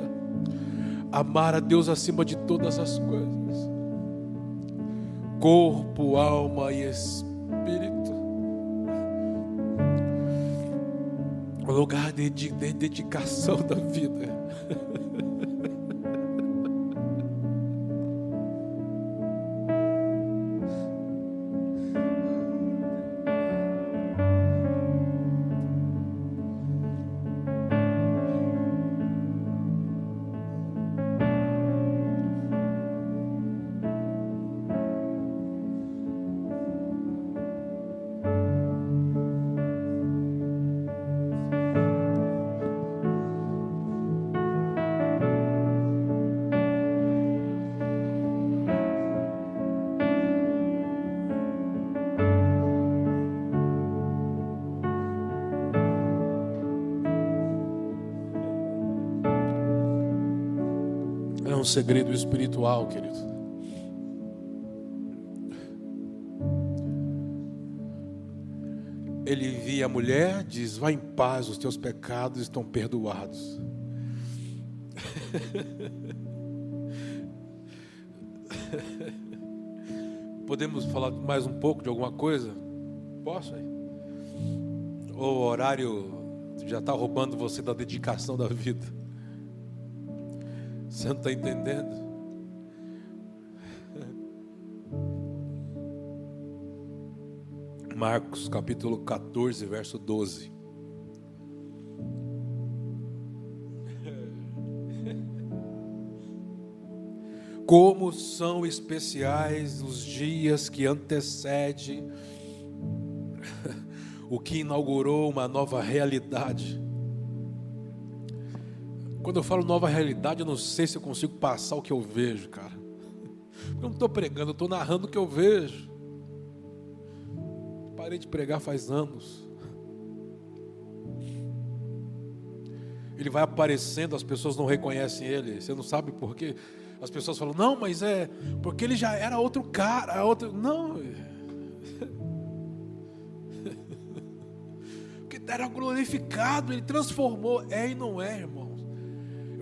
Amar a Deus acima de todas as coisas, corpo, alma e espírito. Um lugar de, de- de dedicação da vida. *laughs* segredo espiritual, querido. Ele via a mulher, diz: Vá em paz, os teus pecados estão perdoados. *laughs* Podemos falar mais um pouco de alguma coisa? Posso aí? O horário já está roubando você da dedicação da vida. Você não está entendendo? Marcos capítulo 14, verso 12. Como são especiais os dias que antecedem o que inaugurou uma nova realidade. Quando eu falo nova realidade, eu não sei se eu consigo passar o que eu vejo, cara. Eu não estou pregando, eu estou narrando o que eu vejo. Parei de pregar faz anos. Ele vai aparecendo, as pessoas não reconhecem ele. Você não sabe por quê? As pessoas falam, não, mas é porque ele já era outro cara, outro. Não. *laughs* Porque era glorificado, ele transformou. É e não é, irmãos.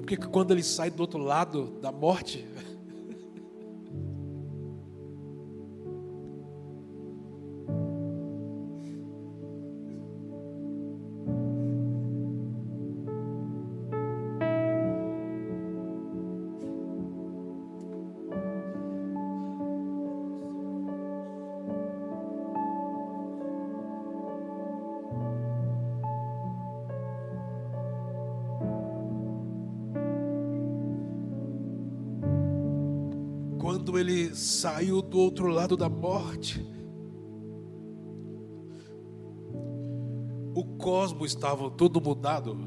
Porque quando ele sai do outro lado da morte, saiu do outro lado da morte, o cosmos estava todo mudado.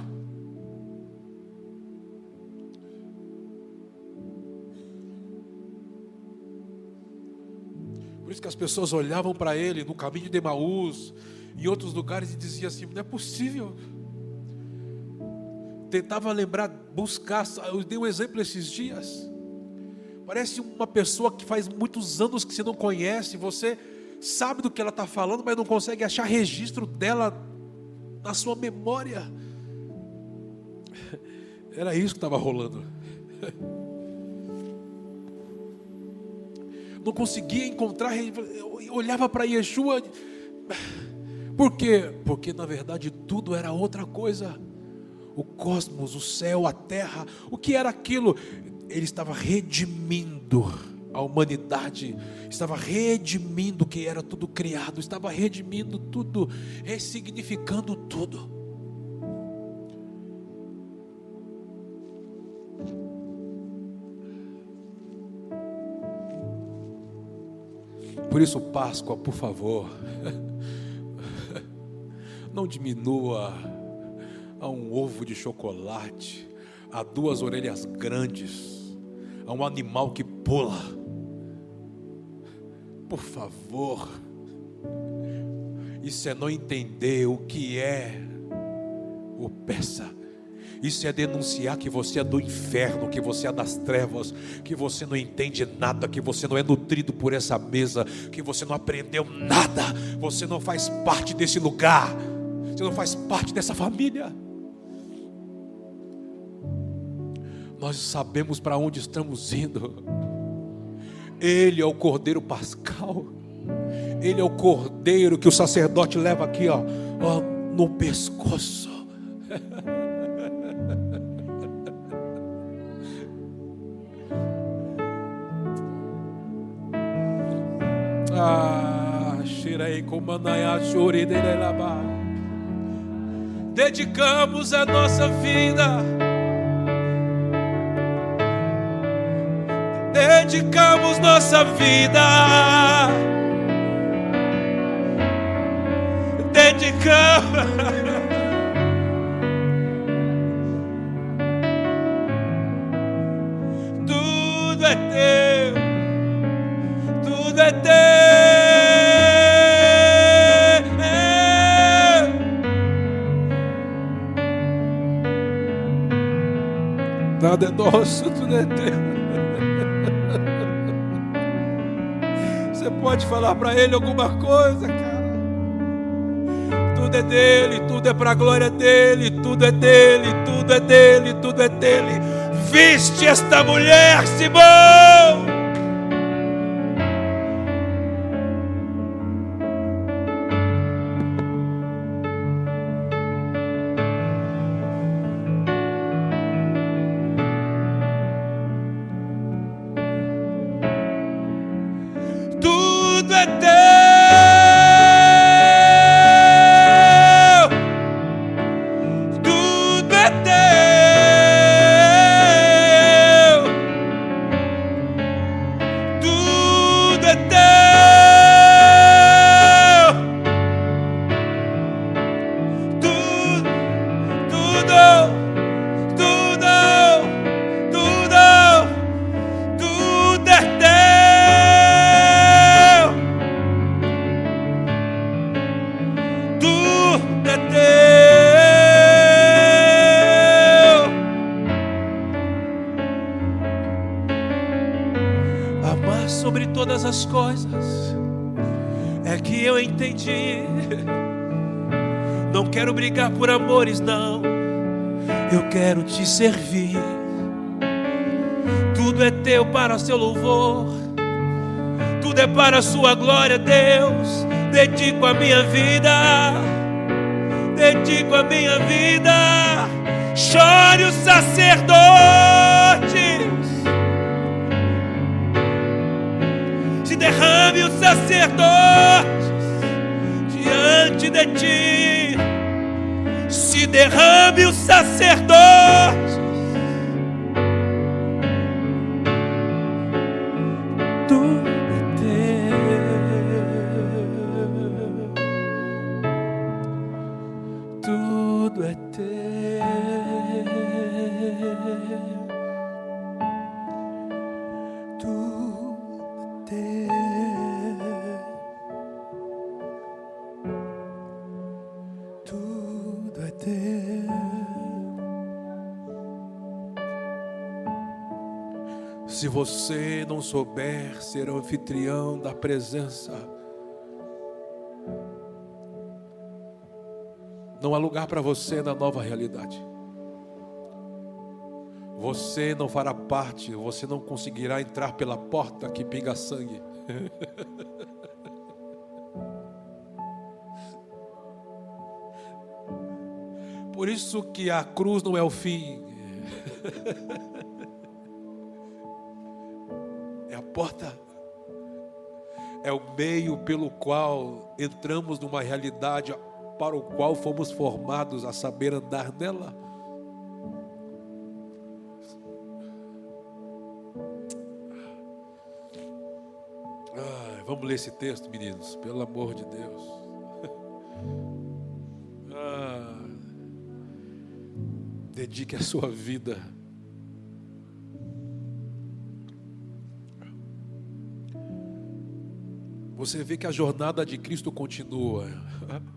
Por isso que as pessoas olhavam para ele no caminho de Emaús, em outros lugares, e diziam assim: não é possível. Tentava lembrar, buscar. Eu dei um exemplo esses dias. Parece uma pessoa que faz muitos anos que você não conhece, você sabe do que ela está falando, mas não consegue achar registro dela na sua memória. Era isso que estava rolando. *laughs* Não conseguia encontrar, olhava para Yeshua. Por quê? Porque na verdade tudo era outra coisa. O cosmos, o céu, a terra, o que era aquilo? Ele estava redimindo a humanidade, estava redimindo o que era tudo criado, estava redimindo tudo, ressignificando tudo. Por isso, Páscoa, por favor, *laughs* não diminua a um ovo de chocolate, a duas orelhas grandes a um animal que pula. Por favor, isso é não entender o que é o peça. Isso é denunciar que você é do inferno, que você é das trevas, que você não entende nada, que você não é nutrido por essa mesa, que você não aprendeu nada, você não faz parte desse lugar, você não faz parte dessa família. Nós sabemos para onde estamos indo. Ele é o Cordeiro Pascal. Ele é o Cordeiro que o sacerdote leva aqui, ó, ó no pescoço. *laughs* ah, Dedicamos a nossa vida dedicamos nossa vida. Dedicamos. Tudo é teu, tudo é teu. Nada é nosso, tudo é teu. Pode falar para Ele alguma coisa, cara. Tudo é dele, tudo é para a glória dele, tudo é dele, tudo é dele, tudo é dele. Viste esta mulher, Simão. Tudo é teu. Se você não souber ser anfitrião da presença, não há lugar para você na nova realidade. Você não fará parte, você não conseguirá entrar pela porta que pinga sangue. *laughs* Por isso que a cruz não é o fim. *laughs* É a porta. É o meio pelo qual entramos numa realidade para o qual fomos formados a saber andar nela. Ai, vamos ler esse texto, meninos, pelo amor de Deus. *laughs* Dedique a sua vida. Você vê que a jornada de Cristo continua. *laughs*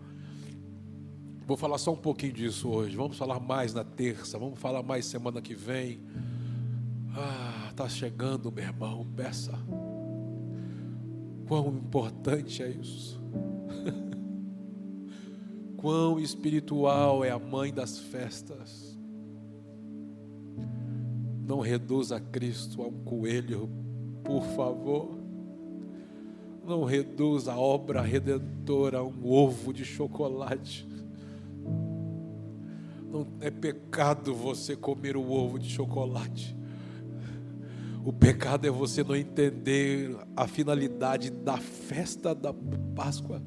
Vou falar só um pouquinho disso hoje. Vamos falar mais na terça. Vamos falar mais semana que vem. Ah, está chegando, meu irmão. Peça. Quão importante é isso. *laughs* Quão espiritual é a mãe das festas. Não reduza Cristo a um coelho, por favor. Não reduza a obra redentora a um ovo de chocolate. É pecado você comer o ovo de chocolate. O pecado é você não entender a finalidade da festa da Páscoa.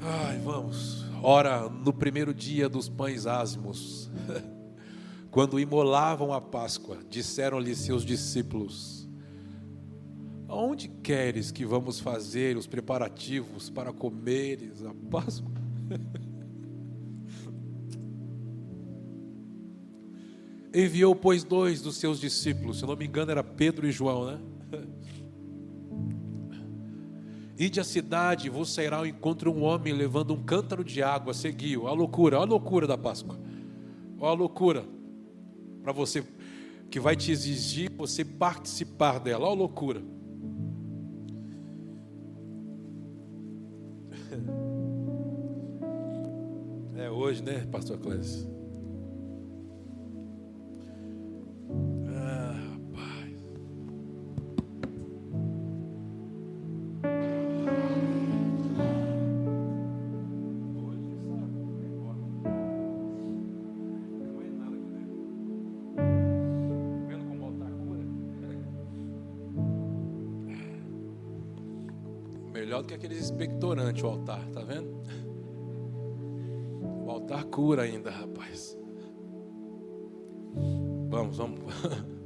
Ai, vamos. Ora, no primeiro dia dos pães ázimos, *laughs* quando imolavam a Páscoa, disseram-lhe seus discípulos: Aonde queres que vamos fazer os preparativos para comeres a Páscoa? *laughs* Enviou, pois, dois dos seus discípulos, se não me engano, era Pedro e João, né? *laughs* Ide à cidade, vos sairá ao encontro um homem levando um cântaro de água, seguiu. A loucura, a loucura da Páscoa. Olha a loucura para você que vai te exigir você participar dela. Olha a loucura. É hoje, né, pastor Clécio? Ah, rapaz. Melhor do que aqueles expectorantes o altar, tá vendo? Altar cura ainda, rapaz. Vamos, vamos. *laughs*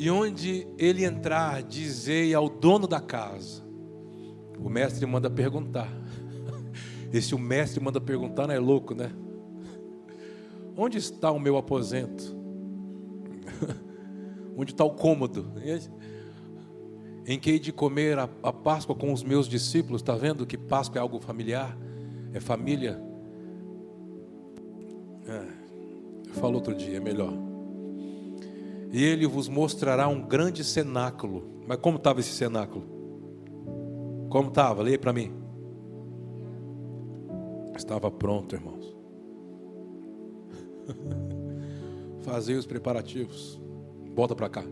E onde ele entrar, dizei ao dono da casa. O mestre manda perguntar. *laughs* Esse o mestre manda perguntar, não é louco, né? *laughs* Onde está o meu aposento? Onde está o cômodo? Em que hei de comer a, a Páscoa com os meus discípulos? Está vendo que Páscoa é algo familiar? É família? É. falou outro dia, é melhor. E ele vos mostrará um grande cenáculo. Mas como estava esse cenáculo? Como estava? Leia para mim. Estava pronto, irmãos. *laughs* Fazei os preparativos. Volta para cá.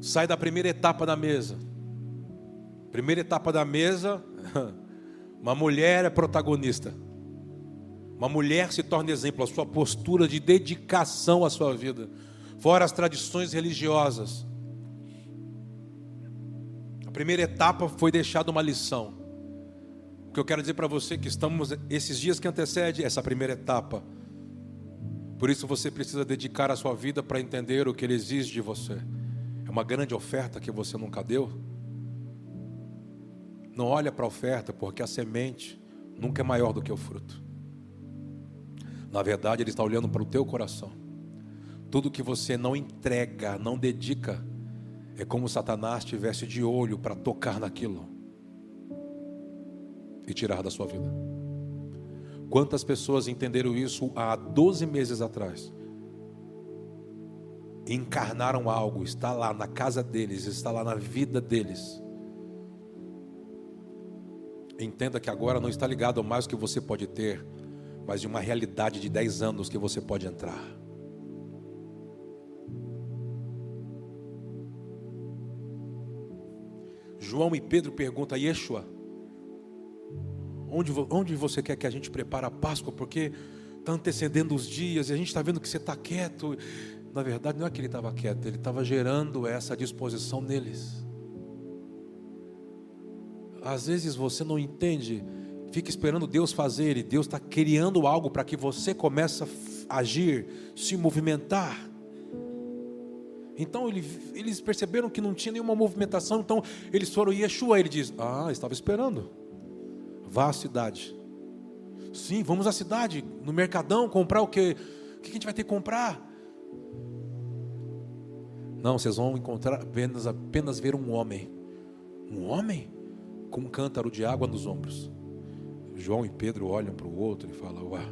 Sai da primeira etapa da mesa. Primeira etapa da mesa, *laughs* uma mulher é protagonista. Uma mulher se torna exemplo, a sua postura de dedicação à sua vida, fora as tradições religiosas. A primeira etapa foi deixada uma lição. O que eu quero dizer para você é que estamos esses dias que antecede essa primeira etapa. Por isso você precisa dedicar a sua vida para entender o que ele exige de você. É uma grande oferta que você nunca deu. Não olha para a oferta, porque a semente nunca é maior do que o fruto. Na verdade, ele está olhando para o teu coração. Tudo que você não entrega, não dedica, é como Satanás estivesse de olho para tocar naquilo e tirar da sua vida. Quantas pessoas entenderam isso há 12 meses atrás? Encarnaram algo, está lá na casa deles, está lá na vida deles. Entenda que agora não está ligado a mais que você pode ter, mas de uma realidade de 10 anos que você pode entrar. João e Pedro perguntam a Yeshua: Onde, onde você quer que a gente prepare a Páscoa? Porque está antecedendo os dias e a gente está vendo que você está quieto. Na verdade, não é que ele estava quieto, ele estava gerando essa disposição neles. Às vezes você não entende, fica esperando Deus fazer e Deus está criando algo para que você comece a agir, se movimentar. Então eles perceberam que não tinha nenhuma movimentação, então eles foram Yeshua, ele diz: Ah, estava esperando. Vá à cidade. Sim, vamos à cidade, no mercadão, comprar o que? O que a gente vai ter que comprar? Não, vocês vão encontrar apenas, apenas ver um homem. Um homem? Com um cântaro de água nos ombros. João e Pedro olham para o outro e falam: Ué,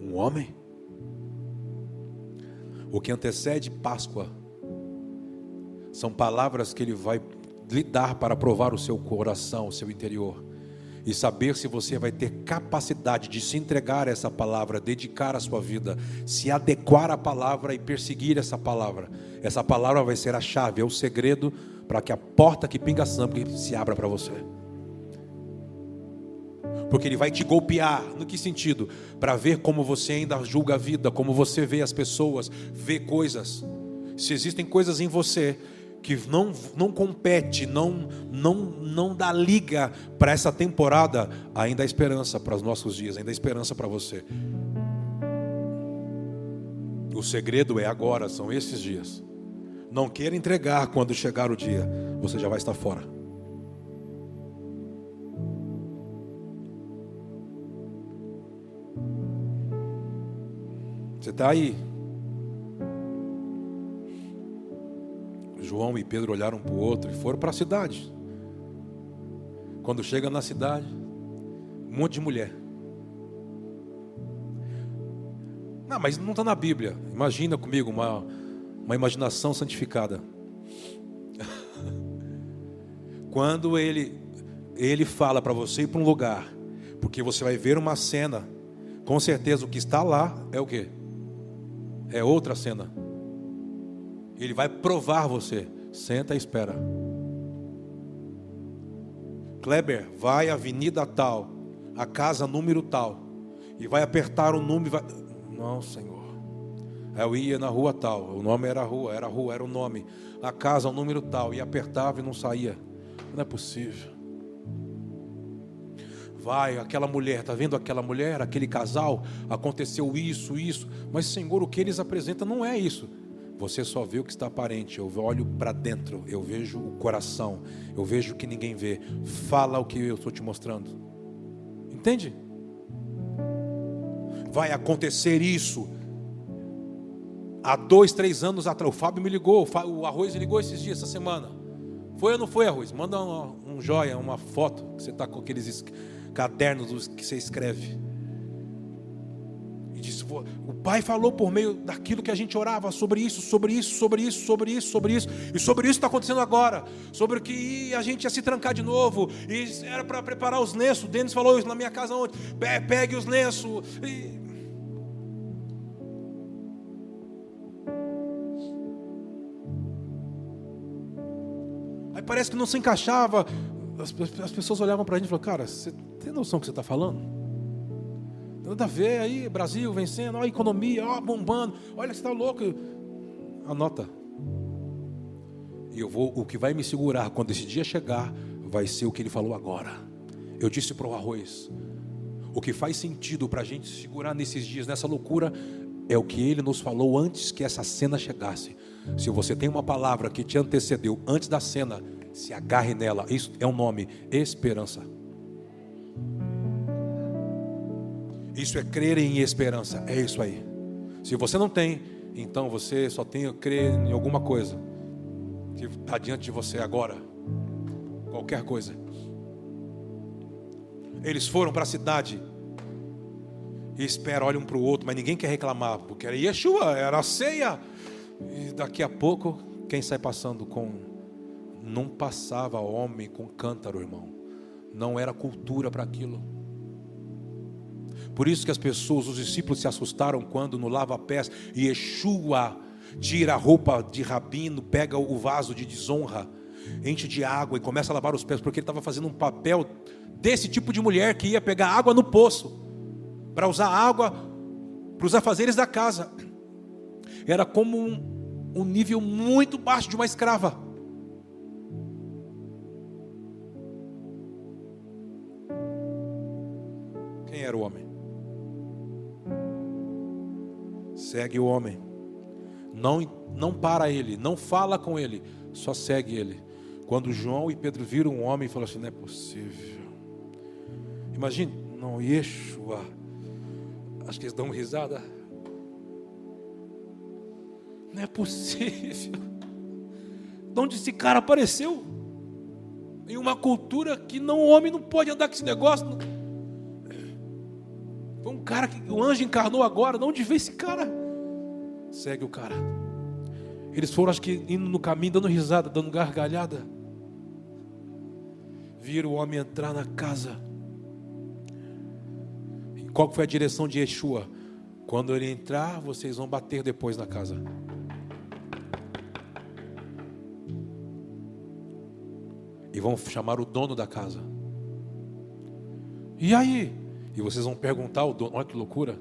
um homem? O que antecede Páscoa são palavras que ele vai lidar para provar o seu coração, o seu interior. E saber se você vai ter capacidade de se entregar a essa palavra, dedicar a sua vida, se adequar à palavra e perseguir essa palavra. Essa palavra vai ser a chave, é o segredo para que a porta que pinga sangue se abra para você. Porque ele vai te golpear, no que sentido? Para ver como você ainda julga a vida, como você vê as pessoas, vê coisas. Se existem coisas em você que não, não compete, não, não, não dá liga para essa temporada, ainda há esperança para os nossos dias, ainda há esperança para você. O segredo é agora, são esses dias. Não queira entregar quando chegar o dia, você já vai estar fora. Você está aí, João e Pedro olharam para o outro e foram para a cidade. Quando chega na cidade, um monte de mulher. Não, mas não está na Bíblia. Imagina comigo uma, uma imaginação santificada. Quando ele, ele fala para você ir para um lugar, porque você vai ver uma cena, com certeza o que está lá é o que? É outra cena. Ele vai provar você. Senta e espera. Kleber, vai à avenida tal, a casa número tal, e vai apertar o número. Vai... Não, Senhor. Eu ia na rua tal, o nome era rua, era rua, era o nome. A casa, o número tal, e apertava e não saía. Não é possível. Vai, aquela mulher, está vendo aquela mulher, aquele casal, aconteceu isso, isso, mas Senhor, o que eles apresentam não é isso. Você só vê o que está aparente. Eu olho para dentro, eu vejo o coração, eu vejo o que ninguém vê. Fala o que eu estou te mostrando. Entende? Vai acontecer isso. Há dois, três anos atrás, o Fábio me ligou, o Arroz me ligou esses dias, essa semana. Foi ou não foi, Arroz? Manda um, um joia, uma foto, que você está com aqueles cadernos que você escreve. E disse: O Pai falou por meio daquilo que a gente orava sobre isso, sobre isso, sobre isso, sobre isso, sobre isso, e sobre isso está acontecendo agora. Sobre o que a gente ia se trancar de novo, e era para preparar os lenços. O Denis falou isso na minha casa ontem: pegue os lenços. E... parece que não se encaixava. As, as pessoas olhavam para a gente e falavam: Cara, você tem noção do que você está falando? Nada a ver aí, Brasil vencendo, olha a economia, ó, bombando, olha você está louco. Anota. E eu vou, o que vai me segurar quando esse dia chegar, vai ser o que ele falou agora. Eu disse para o arroz: o que faz sentido para a gente segurar nesses dias, nessa loucura, é o que ele nos falou antes que essa cena chegasse. Se você tem uma palavra que te antecedeu antes da cena, se agarre nela. Isso é um nome: esperança. Isso é crer em esperança. É isso aí. Se você não tem, então você só tem que crer em alguma coisa que está diante de você agora. Qualquer coisa. Eles foram para a cidade e esperam, olham um para o outro, mas ninguém quer reclamar, porque era Yeshua, era a ceia. E daqui a pouco, quem sai passando com. Não passava homem com cântaro, irmão. Não era cultura para aquilo. Por isso que as pessoas, os discípulos se assustaram quando no lava-pés Yeshua tira a roupa de rabino, pega o vaso de desonra, enche de água e começa a lavar os pés, porque ele estava fazendo um papel desse tipo de mulher que ia pegar água no poço, para usar água para os afazeres da casa. Era como um, um nível muito baixo de uma escrava. Era o homem? Segue o homem. Não, não para ele, não fala com ele, só segue ele. Quando João e Pedro viram um homem, falaram assim: não é possível. Imagine, não, Yeshua. Acho que eles dão risada. Não é possível. De onde esse cara apareceu? Em uma cultura que não o homem não pode andar com esse negócio. Foi um cara que o anjo encarnou agora. De onde veio esse cara? Segue o cara. Eles foram, acho que, indo no caminho, dando risada, dando gargalhada. Viram o homem entrar na casa. E qual foi a direção de Yeshua? Quando ele entrar, vocês vão bater depois na casa. E vão chamar o dono da casa. E aí? E vocês vão perguntar ao dono, olha que loucura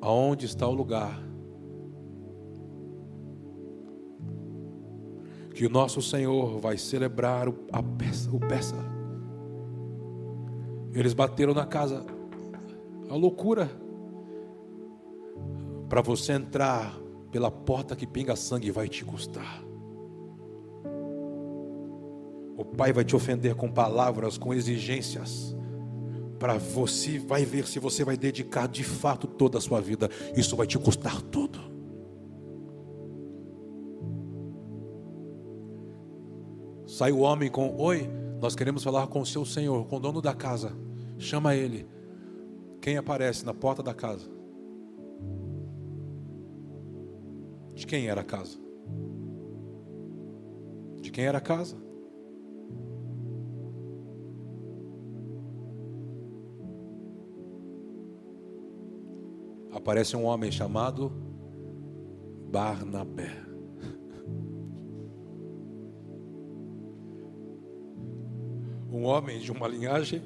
aonde está o lugar que o nosso Senhor vai celebrar a peça, o peça. Eles bateram na casa, a loucura. Para você entrar pela porta que pinga sangue vai te custar. O pai vai te ofender com palavras, com exigências para você vai ver se você vai dedicar de fato toda a sua vida. Isso vai te custar tudo. Sai o homem com: Oi, nós queremos falar com o seu senhor, com o dono da casa. Chama ele. Quem aparece na porta da casa? De quem era a casa? De quem era a casa? Aparece um homem chamado Barnabé. Um homem de uma linhagem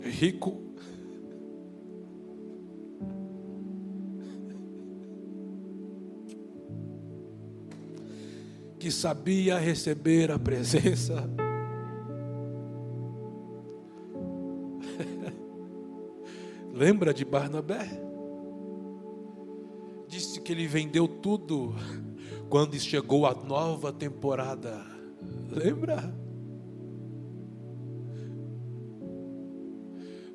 rico, que sabia receber a presença Lembra de Barnabé? Disse que ele vendeu tudo quando chegou a nova temporada. Lembra?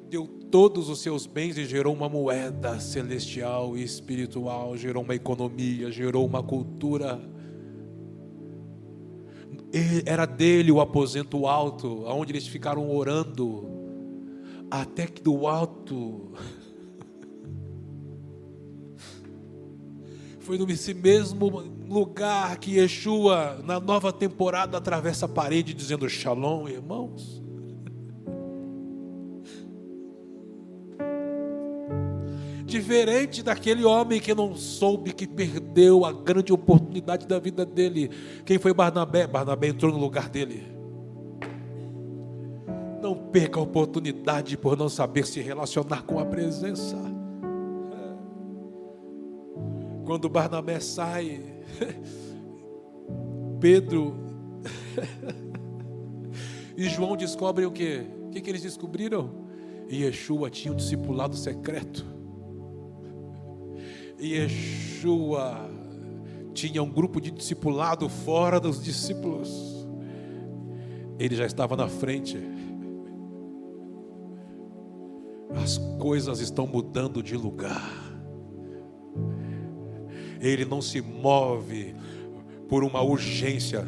Deu todos os seus bens e gerou uma moeda celestial e espiritual, gerou uma economia, gerou uma cultura. Era dele o aposento alto, onde eles ficaram orando, até que do alto foi nesse mesmo lugar que Yeshua, na nova temporada, atravessa a parede dizendo: Shalom, irmãos. Diferente daquele homem que não soube que perdeu a grande oportunidade da vida dele. Quem foi Barnabé? Barnabé entrou no lugar dele. Perca a oportunidade por não saber se relacionar com a presença. Quando Barnabé sai, *laughs* Pedro *laughs* e João descobrem o que? O que, que eles descobriram? Yeshua tinha um discipulado secreto. Yeshua tinha um grupo de discipulado fora dos discípulos. Ele já estava na frente. As coisas estão mudando de lugar. Ele não se move por uma urgência.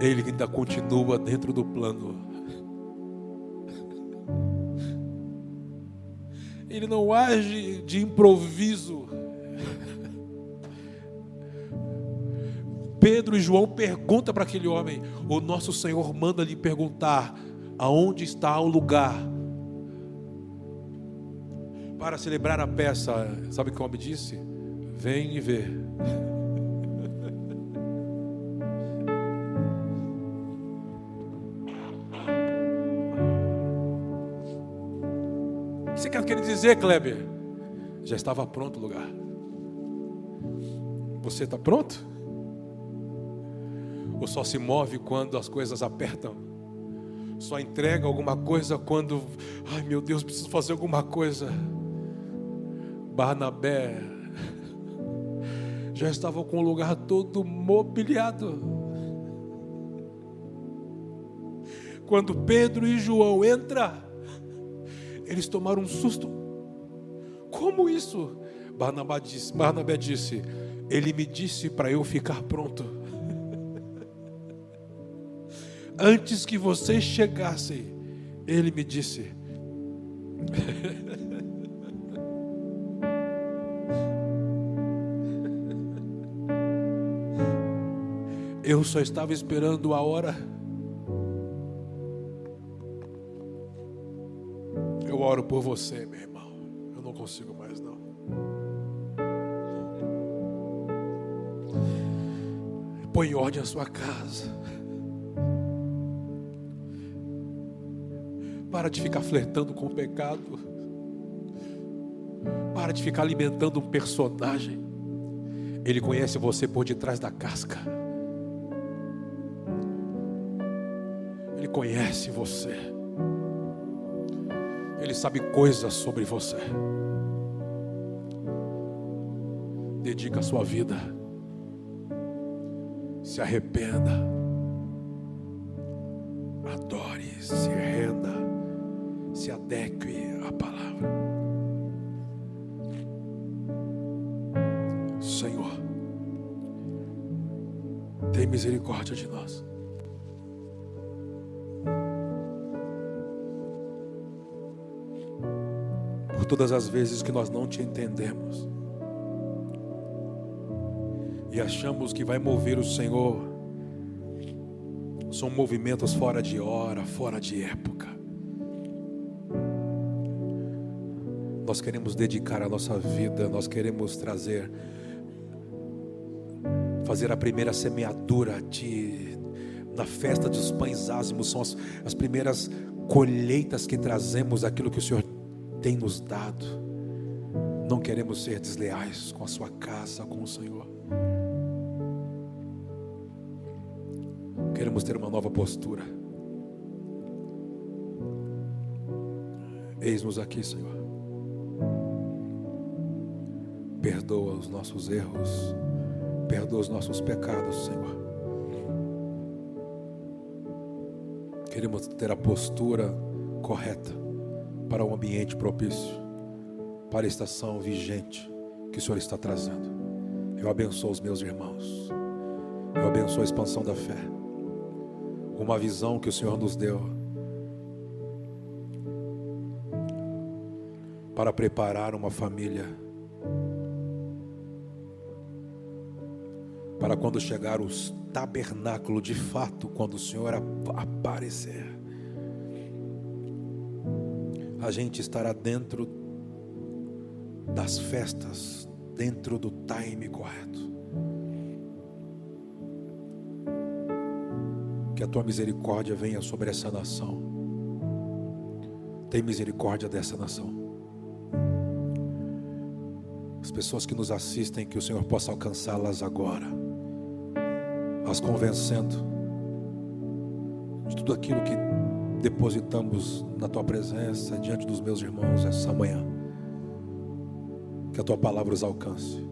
Ele ainda continua dentro do plano. Ele não age de improviso. Pedro e João perguntam para aquele homem: O nosso Senhor manda lhe perguntar aonde está o lugar para celebrar a peça. Sabe o que o homem disse? Vem e vê. dizer, Kleber? Já estava pronto o lugar. Você está pronto? Ou só se move quando as coisas apertam? Só entrega alguma coisa quando, ai meu Deus, preciso fazer alguma coisa. Barnabé já estava com o lugar todo mobiliado. Quando Pedro e João entram, eles tomaram um susto. Como isso? Barnabé disse, Barnabé disse Ele me disse para eu ficar pronto. Antes que vocês chegassem, ele me disse. *laughs* Eu só estava esperando a hora. Eu oro por você, meu irmão consigo mais não. Põe ordem a sua casa. Para de ficar flertando com o pecado. Para de ficar alimentando um personagem. Ele conhece você por detrás da casca. Conhece você. Ele sabe coisas sobre você. dedica a sua vida. Se arrependa. Adore, se renda, se adeque à palavra. Senhor, tem misericórdia de nós. Todas as vezes que nós não te entendemos. E achamos que vai mover o Senhor, são movimentos fora de hora, fora de época. Nós queremos dedicar a nossa vida, nós queremos trazer, fazer a primeira semeadura de, na festa dos pães ázimos, são as, as primeiras colheitas que trazemos aquilo que o Senhor tem nos dado. Não queremos ser desleais com a sua casa, com o Senhor. Queremos ter uma nova postura. Eis-nos aqui, Senhor. Perdoa os nossos erros, perdoa os nossos pecados, Senhor. Queremos ter a postura correta para o ambiente propício, para a estação vigente que o Senhor está trazendo. Eu abençoo os meus irmãos. Eu abençoo a expansão da fé. Uma visão que o Senhor nos deu para preparar uma família. Para quando chegar o tabernáculo de fato, quando o Senhor aparecer, a gente estará dentro das festas, dentro do time correto. Que a tua misericórdia venha sobre essa nação. Tem misericórdia dessa nação as pessoas que nos assistem, que o Senhor possa alcançá-las agora, as convencendo de tudo aquilo que depositamos na tua presença diante dos meus irmãos essa manhã. Que a tua palavra os alcance,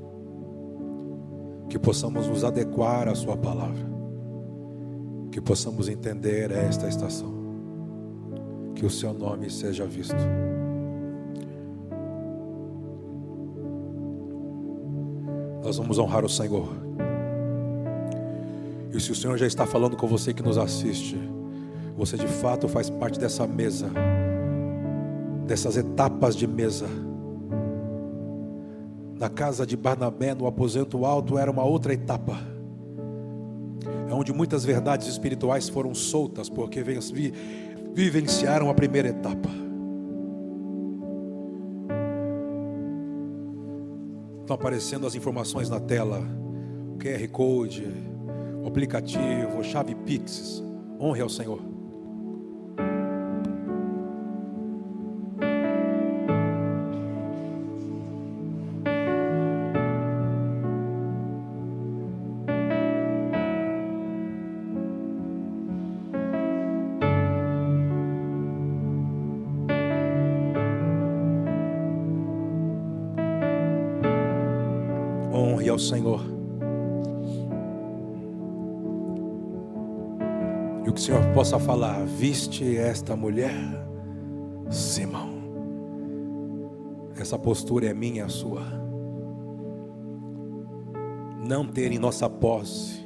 que possamos nos adequar à Sua palavra, que possamos entender esta estação, que o Seu nome seja visto. Nós vamos honrar o Senhor. E se o Senhor já está falando com você que nos assiste, você de fato faz parte dessa mesa, dessas etapas de mesa. Na casa de Barnabé, no aposento alto, era uma outra etapa. É onde muitas verdades espirituais foram soltas, porque vivenciaram a primeira etapa. Estão aparecendo as informações na tela. QR Code, aplicativo, chave Pix. Honre ao Senhor. Possa falar, viste esta mulher, Simão. Essa postura é minha, a sua. Não ter em nossa posse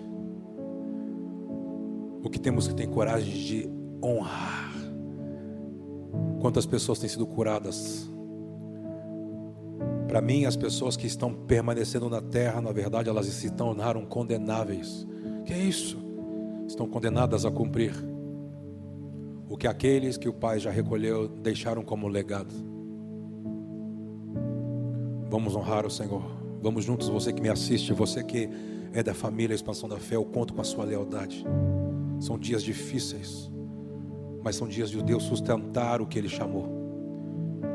o que temos que ter coragem de honrar. Quantas pessoas têm sido curadas para mim, as pessoas que estão permanecendo na terra, na verdade, elas se tornaram condenáveis. Que é isso? Estão condenadas a cumprir o que aqueles que o Pai já recolheu deixaram como legado. Vamos honrar o Senhor. Vamos juntos, você que me assiste, você que é da família Expansão da Fé, eu conto com a sua lealdade. São dias difíceis, mas são dias de Deus sustentar o que Ele chamou.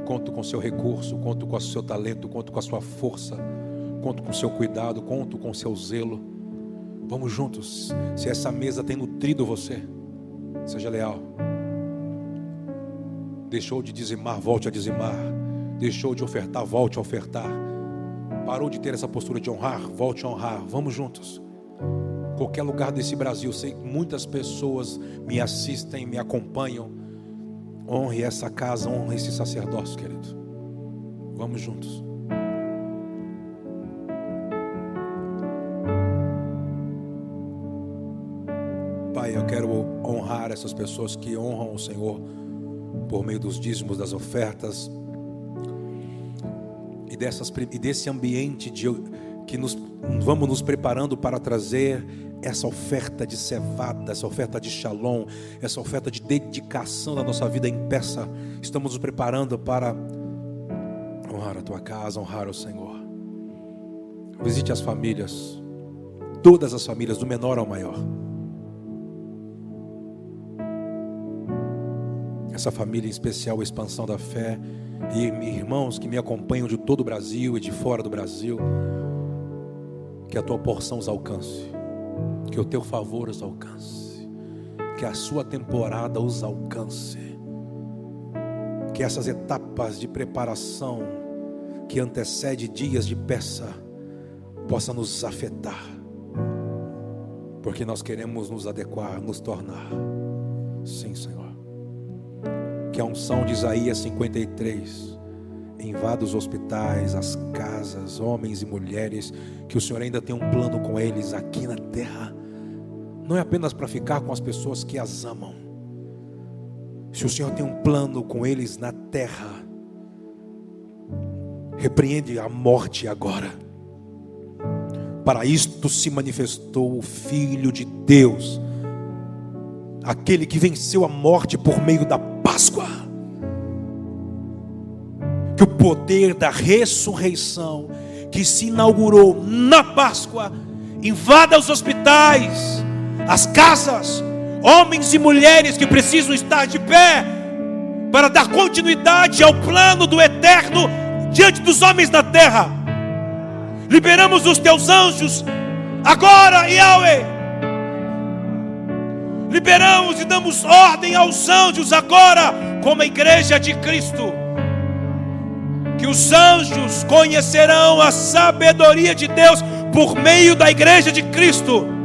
Conto com seu recurso, conto com o seu talento, conto com a sua força, conto com o seu cuidado, conto com o seu zelo. Vamos juntos. Se essa mesa tem nutrido você, seja leal. Deixou de dizimar, volte a dizimar. Deixou de ofertar, volte a ofertar. Parou de ter essa postura de honrar, volte a honrar. Vamos juntos. Qualquer lugar desse Brasil, sei que muitas pessoas me assistem, me acompanham Honre essa casa, honre esse sacerdócio, querido. Vamos juntos. Pai, eu quero honrar essas pessoas que honram o Senhor por meio dos dízimos, das ofertas e, dessas, e desse ambiente de, que nos, vamos nos preparando para trazer essa oferta de cevada, essa oferta de shalom, essa oferta de dedicação da nossa vida em peça, estamos nos preparando para honrar a tua casa, honrar o Senhor. Visite as famílias, todas as famílias, do menor ao maior. Essa família em especial, a expansão da fé, e irmãos que me acompanham de todo o Brasil e de fora do Brasil, que a tua porção os alcance que o teu favor os alcance, que a sua temporada os alcance, que essas etapas de preparação que antecede dias de peça possa nos afetar, porque nós queremos nos adequar, nos tornar. Sim, Senhor. Que a unção de Isaías 53 invada os hospitais, as casas, homens e mulheres, que o Senhor ainda tem um plano com eles aqui na terra não é apenas para ficar com as pessoas que as amam. Se o Senhor tem um plano com eles na terra, repreende a morte agora. Para isto se manifestou o Filho de Deus, aquele que venceu a morte por meio da Páscoa. Que o poder da ressurreição que se inaugurou na Páscoa invada os hospitais, as casas, homens e mulheres que precisam estar de pé para dar continuidade ao plano do eterno diante dos homens da terra. Liberamos os teus anjos agora, Yahweh. Liberamos e damos ordem aos anjos agora, como a igreja de Cristo. Que os anjos conhecerão a sabedoria de Deus por meio da igreja de Cristo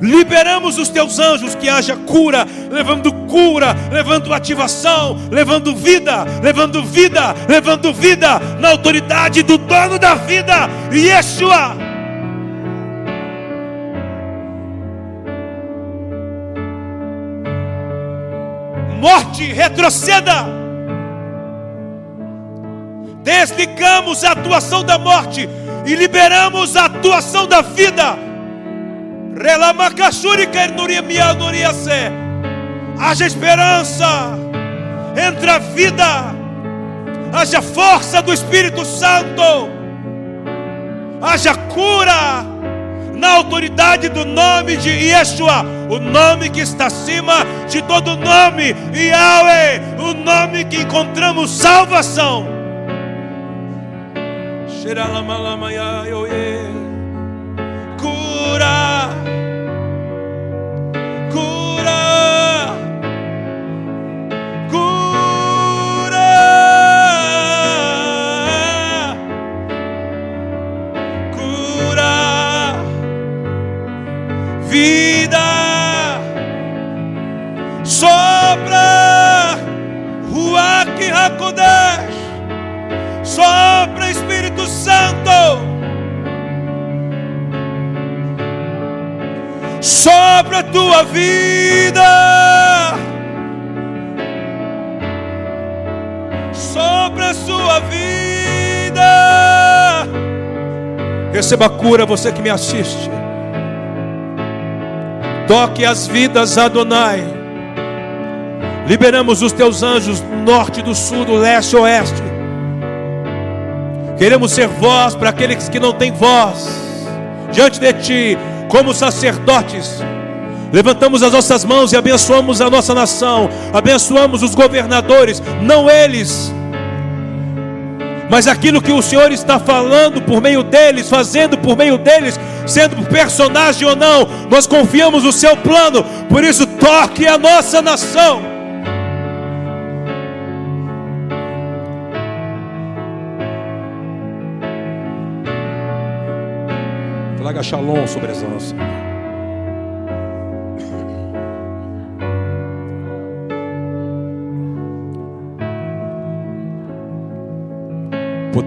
Liberamos os teus anjos que haja cura, levando cura, levando ativação, levando vida, levando vida, levando vida na autoridade do dono da vida, Yeshua. Morte, retroceda. Desligamos a atuação da morte e liberamos a atuação da vida. Haja esperança, entre a vida, haja força do Espírito Santo, haja cura na autoridade do nome de Yeshua, o nome que está acima de todo nome, Yahweh, o nome que encontramos salvação. Cura Sopra, Ruach HaKodesh. Sopra, Espírito Santo. Sopra a tua vida. Sopra a sua vida. Receba cura, você que me assiste. Toque as vidas, Adonai. Liberamos os teus anjos do norte, do sul, do leste, oeste. Queremos ser voz para aqueles que não têm voz. Diante de ti, como sacerdotes, levantamos as nossas mãos e abençoamos a nossa nação. Abençoamos os governadores, não eles, mas aquilo que o Senhor está falando por meio deles, fazendo por meio deles, sendo personagem ou não, nós confiamos no seu plano, por isso toque a nossa nação. Traga shalom sobre as nossas.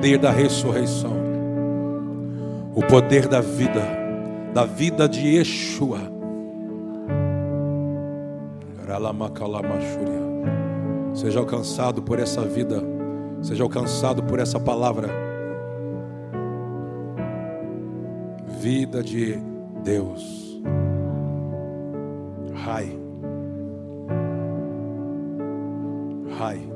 Poder da ressurreição, o poder da vida, da vida de Yeshua. Seja alcançado por essa vida, seja alcançado por essa palavra. vida de Deus. Rai. Rai.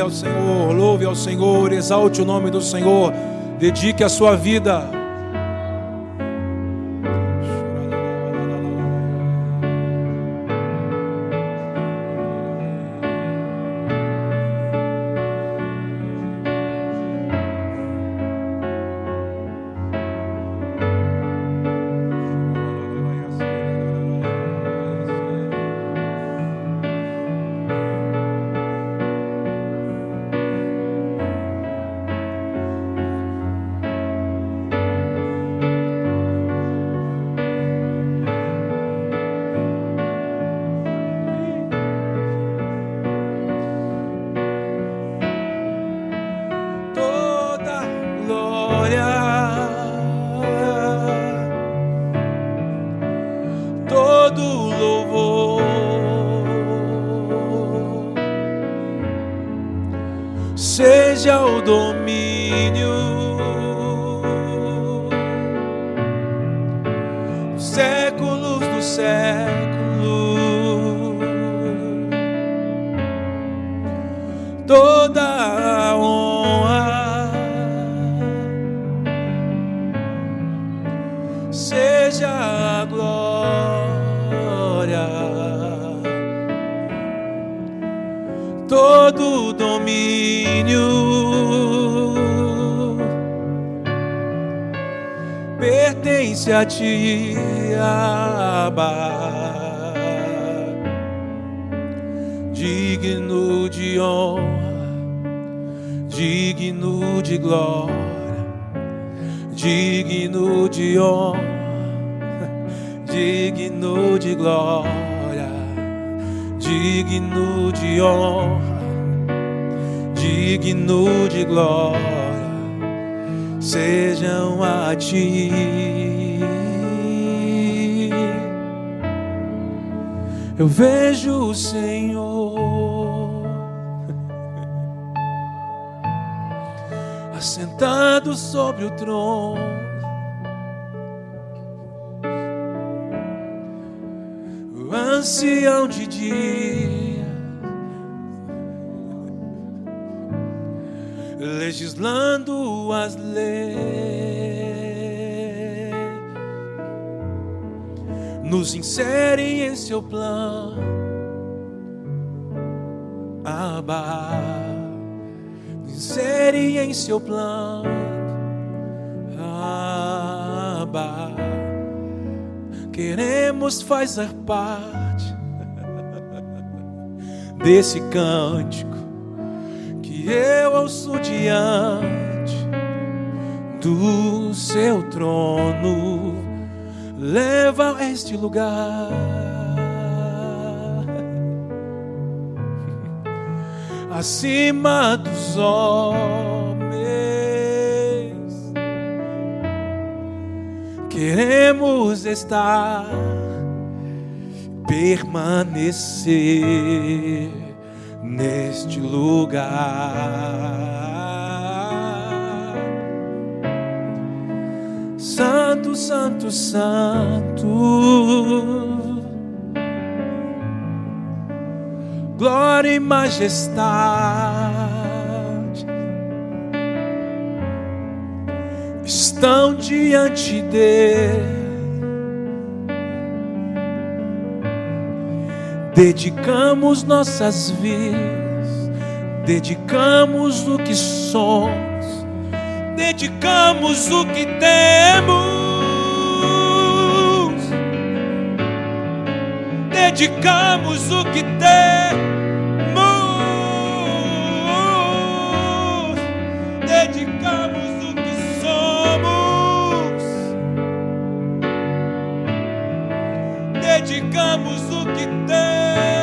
Ao Senhor, louve ao Senhor, exalte o nome do Senhor, dedique a sua vida. Toda a honra. Seja a glória, todo o domínio. Pertence a ti, Abba. Digno de honra, digno de glória, digno de honra, *laughs* digno de glória, digno de honra, digno de glória, sejam a ti. Eu vejo o Senhor sobre o trono. O ancião de dia, legislando as leis nos insere em seu plano. Abba, nos insere em seu plano. Queremos fazer parte *laughs* desse cântico que eu ouço diante do seu trono leva este lugar. *laughs* Acima dos homens, queremos estar, permanecer neste lugar. Santo, Santo, Santo. Glória e majestade estão diante dele. Dedicamos nossas vidas, dedicamos o que somos, dedicamos o que temos, dedicamos o que temos, dedicamos o que temos.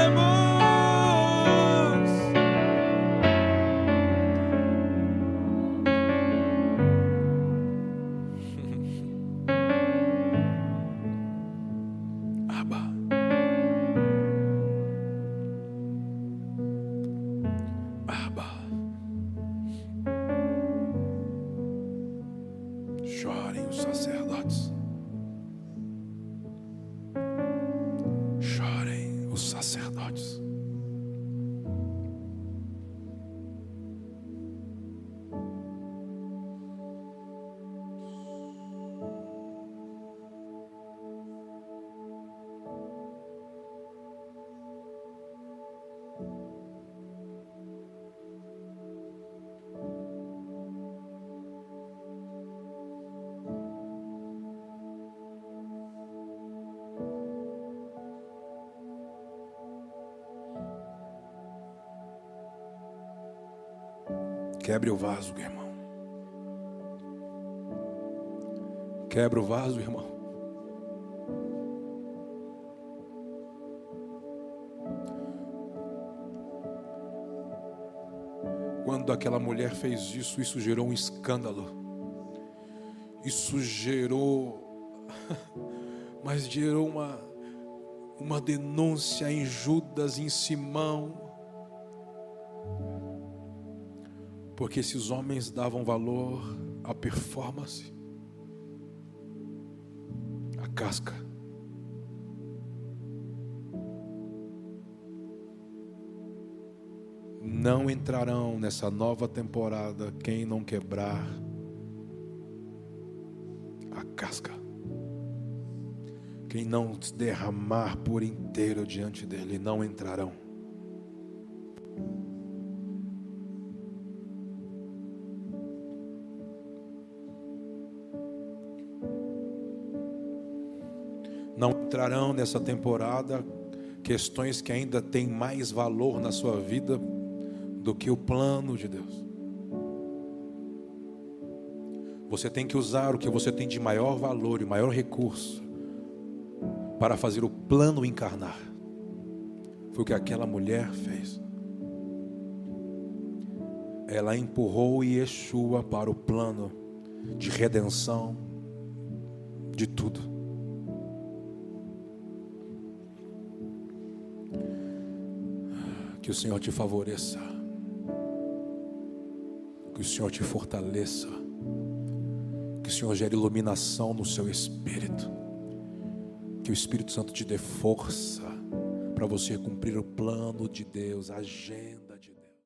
Quebre o vaso, irmão. Quebra o vaso, irmão. Quando aquela mulher fez isso, isso gerou um escândalo. Isso gerou, *laughs* mas gerou uma, uma denúncia em Judas, em Simão, porque esses homens davam valor à performance, à casca. Não entrarão nessa nova temporada quem não quebrar a casca. Quem não se derramar por inteiro diante dele, não entrarão. Não entrarão nessa temporada questões que ainda têm mais valor na sua vida do que o plano de Deus. Você tem que usar o que você tem de maior valor e maior recurso para fazer o plano encarnar. Foi o que aquela mulher fez. Ela empurrou Yeshua para o plano de redenção de tudo. Que o Senhor te favoreça. Que o Senhor te fortaleça. Que o Senhor gere iluminação no seu espírito. Que o Espírito Santo te dê força para você cumprir o plano de Deus, a agenda.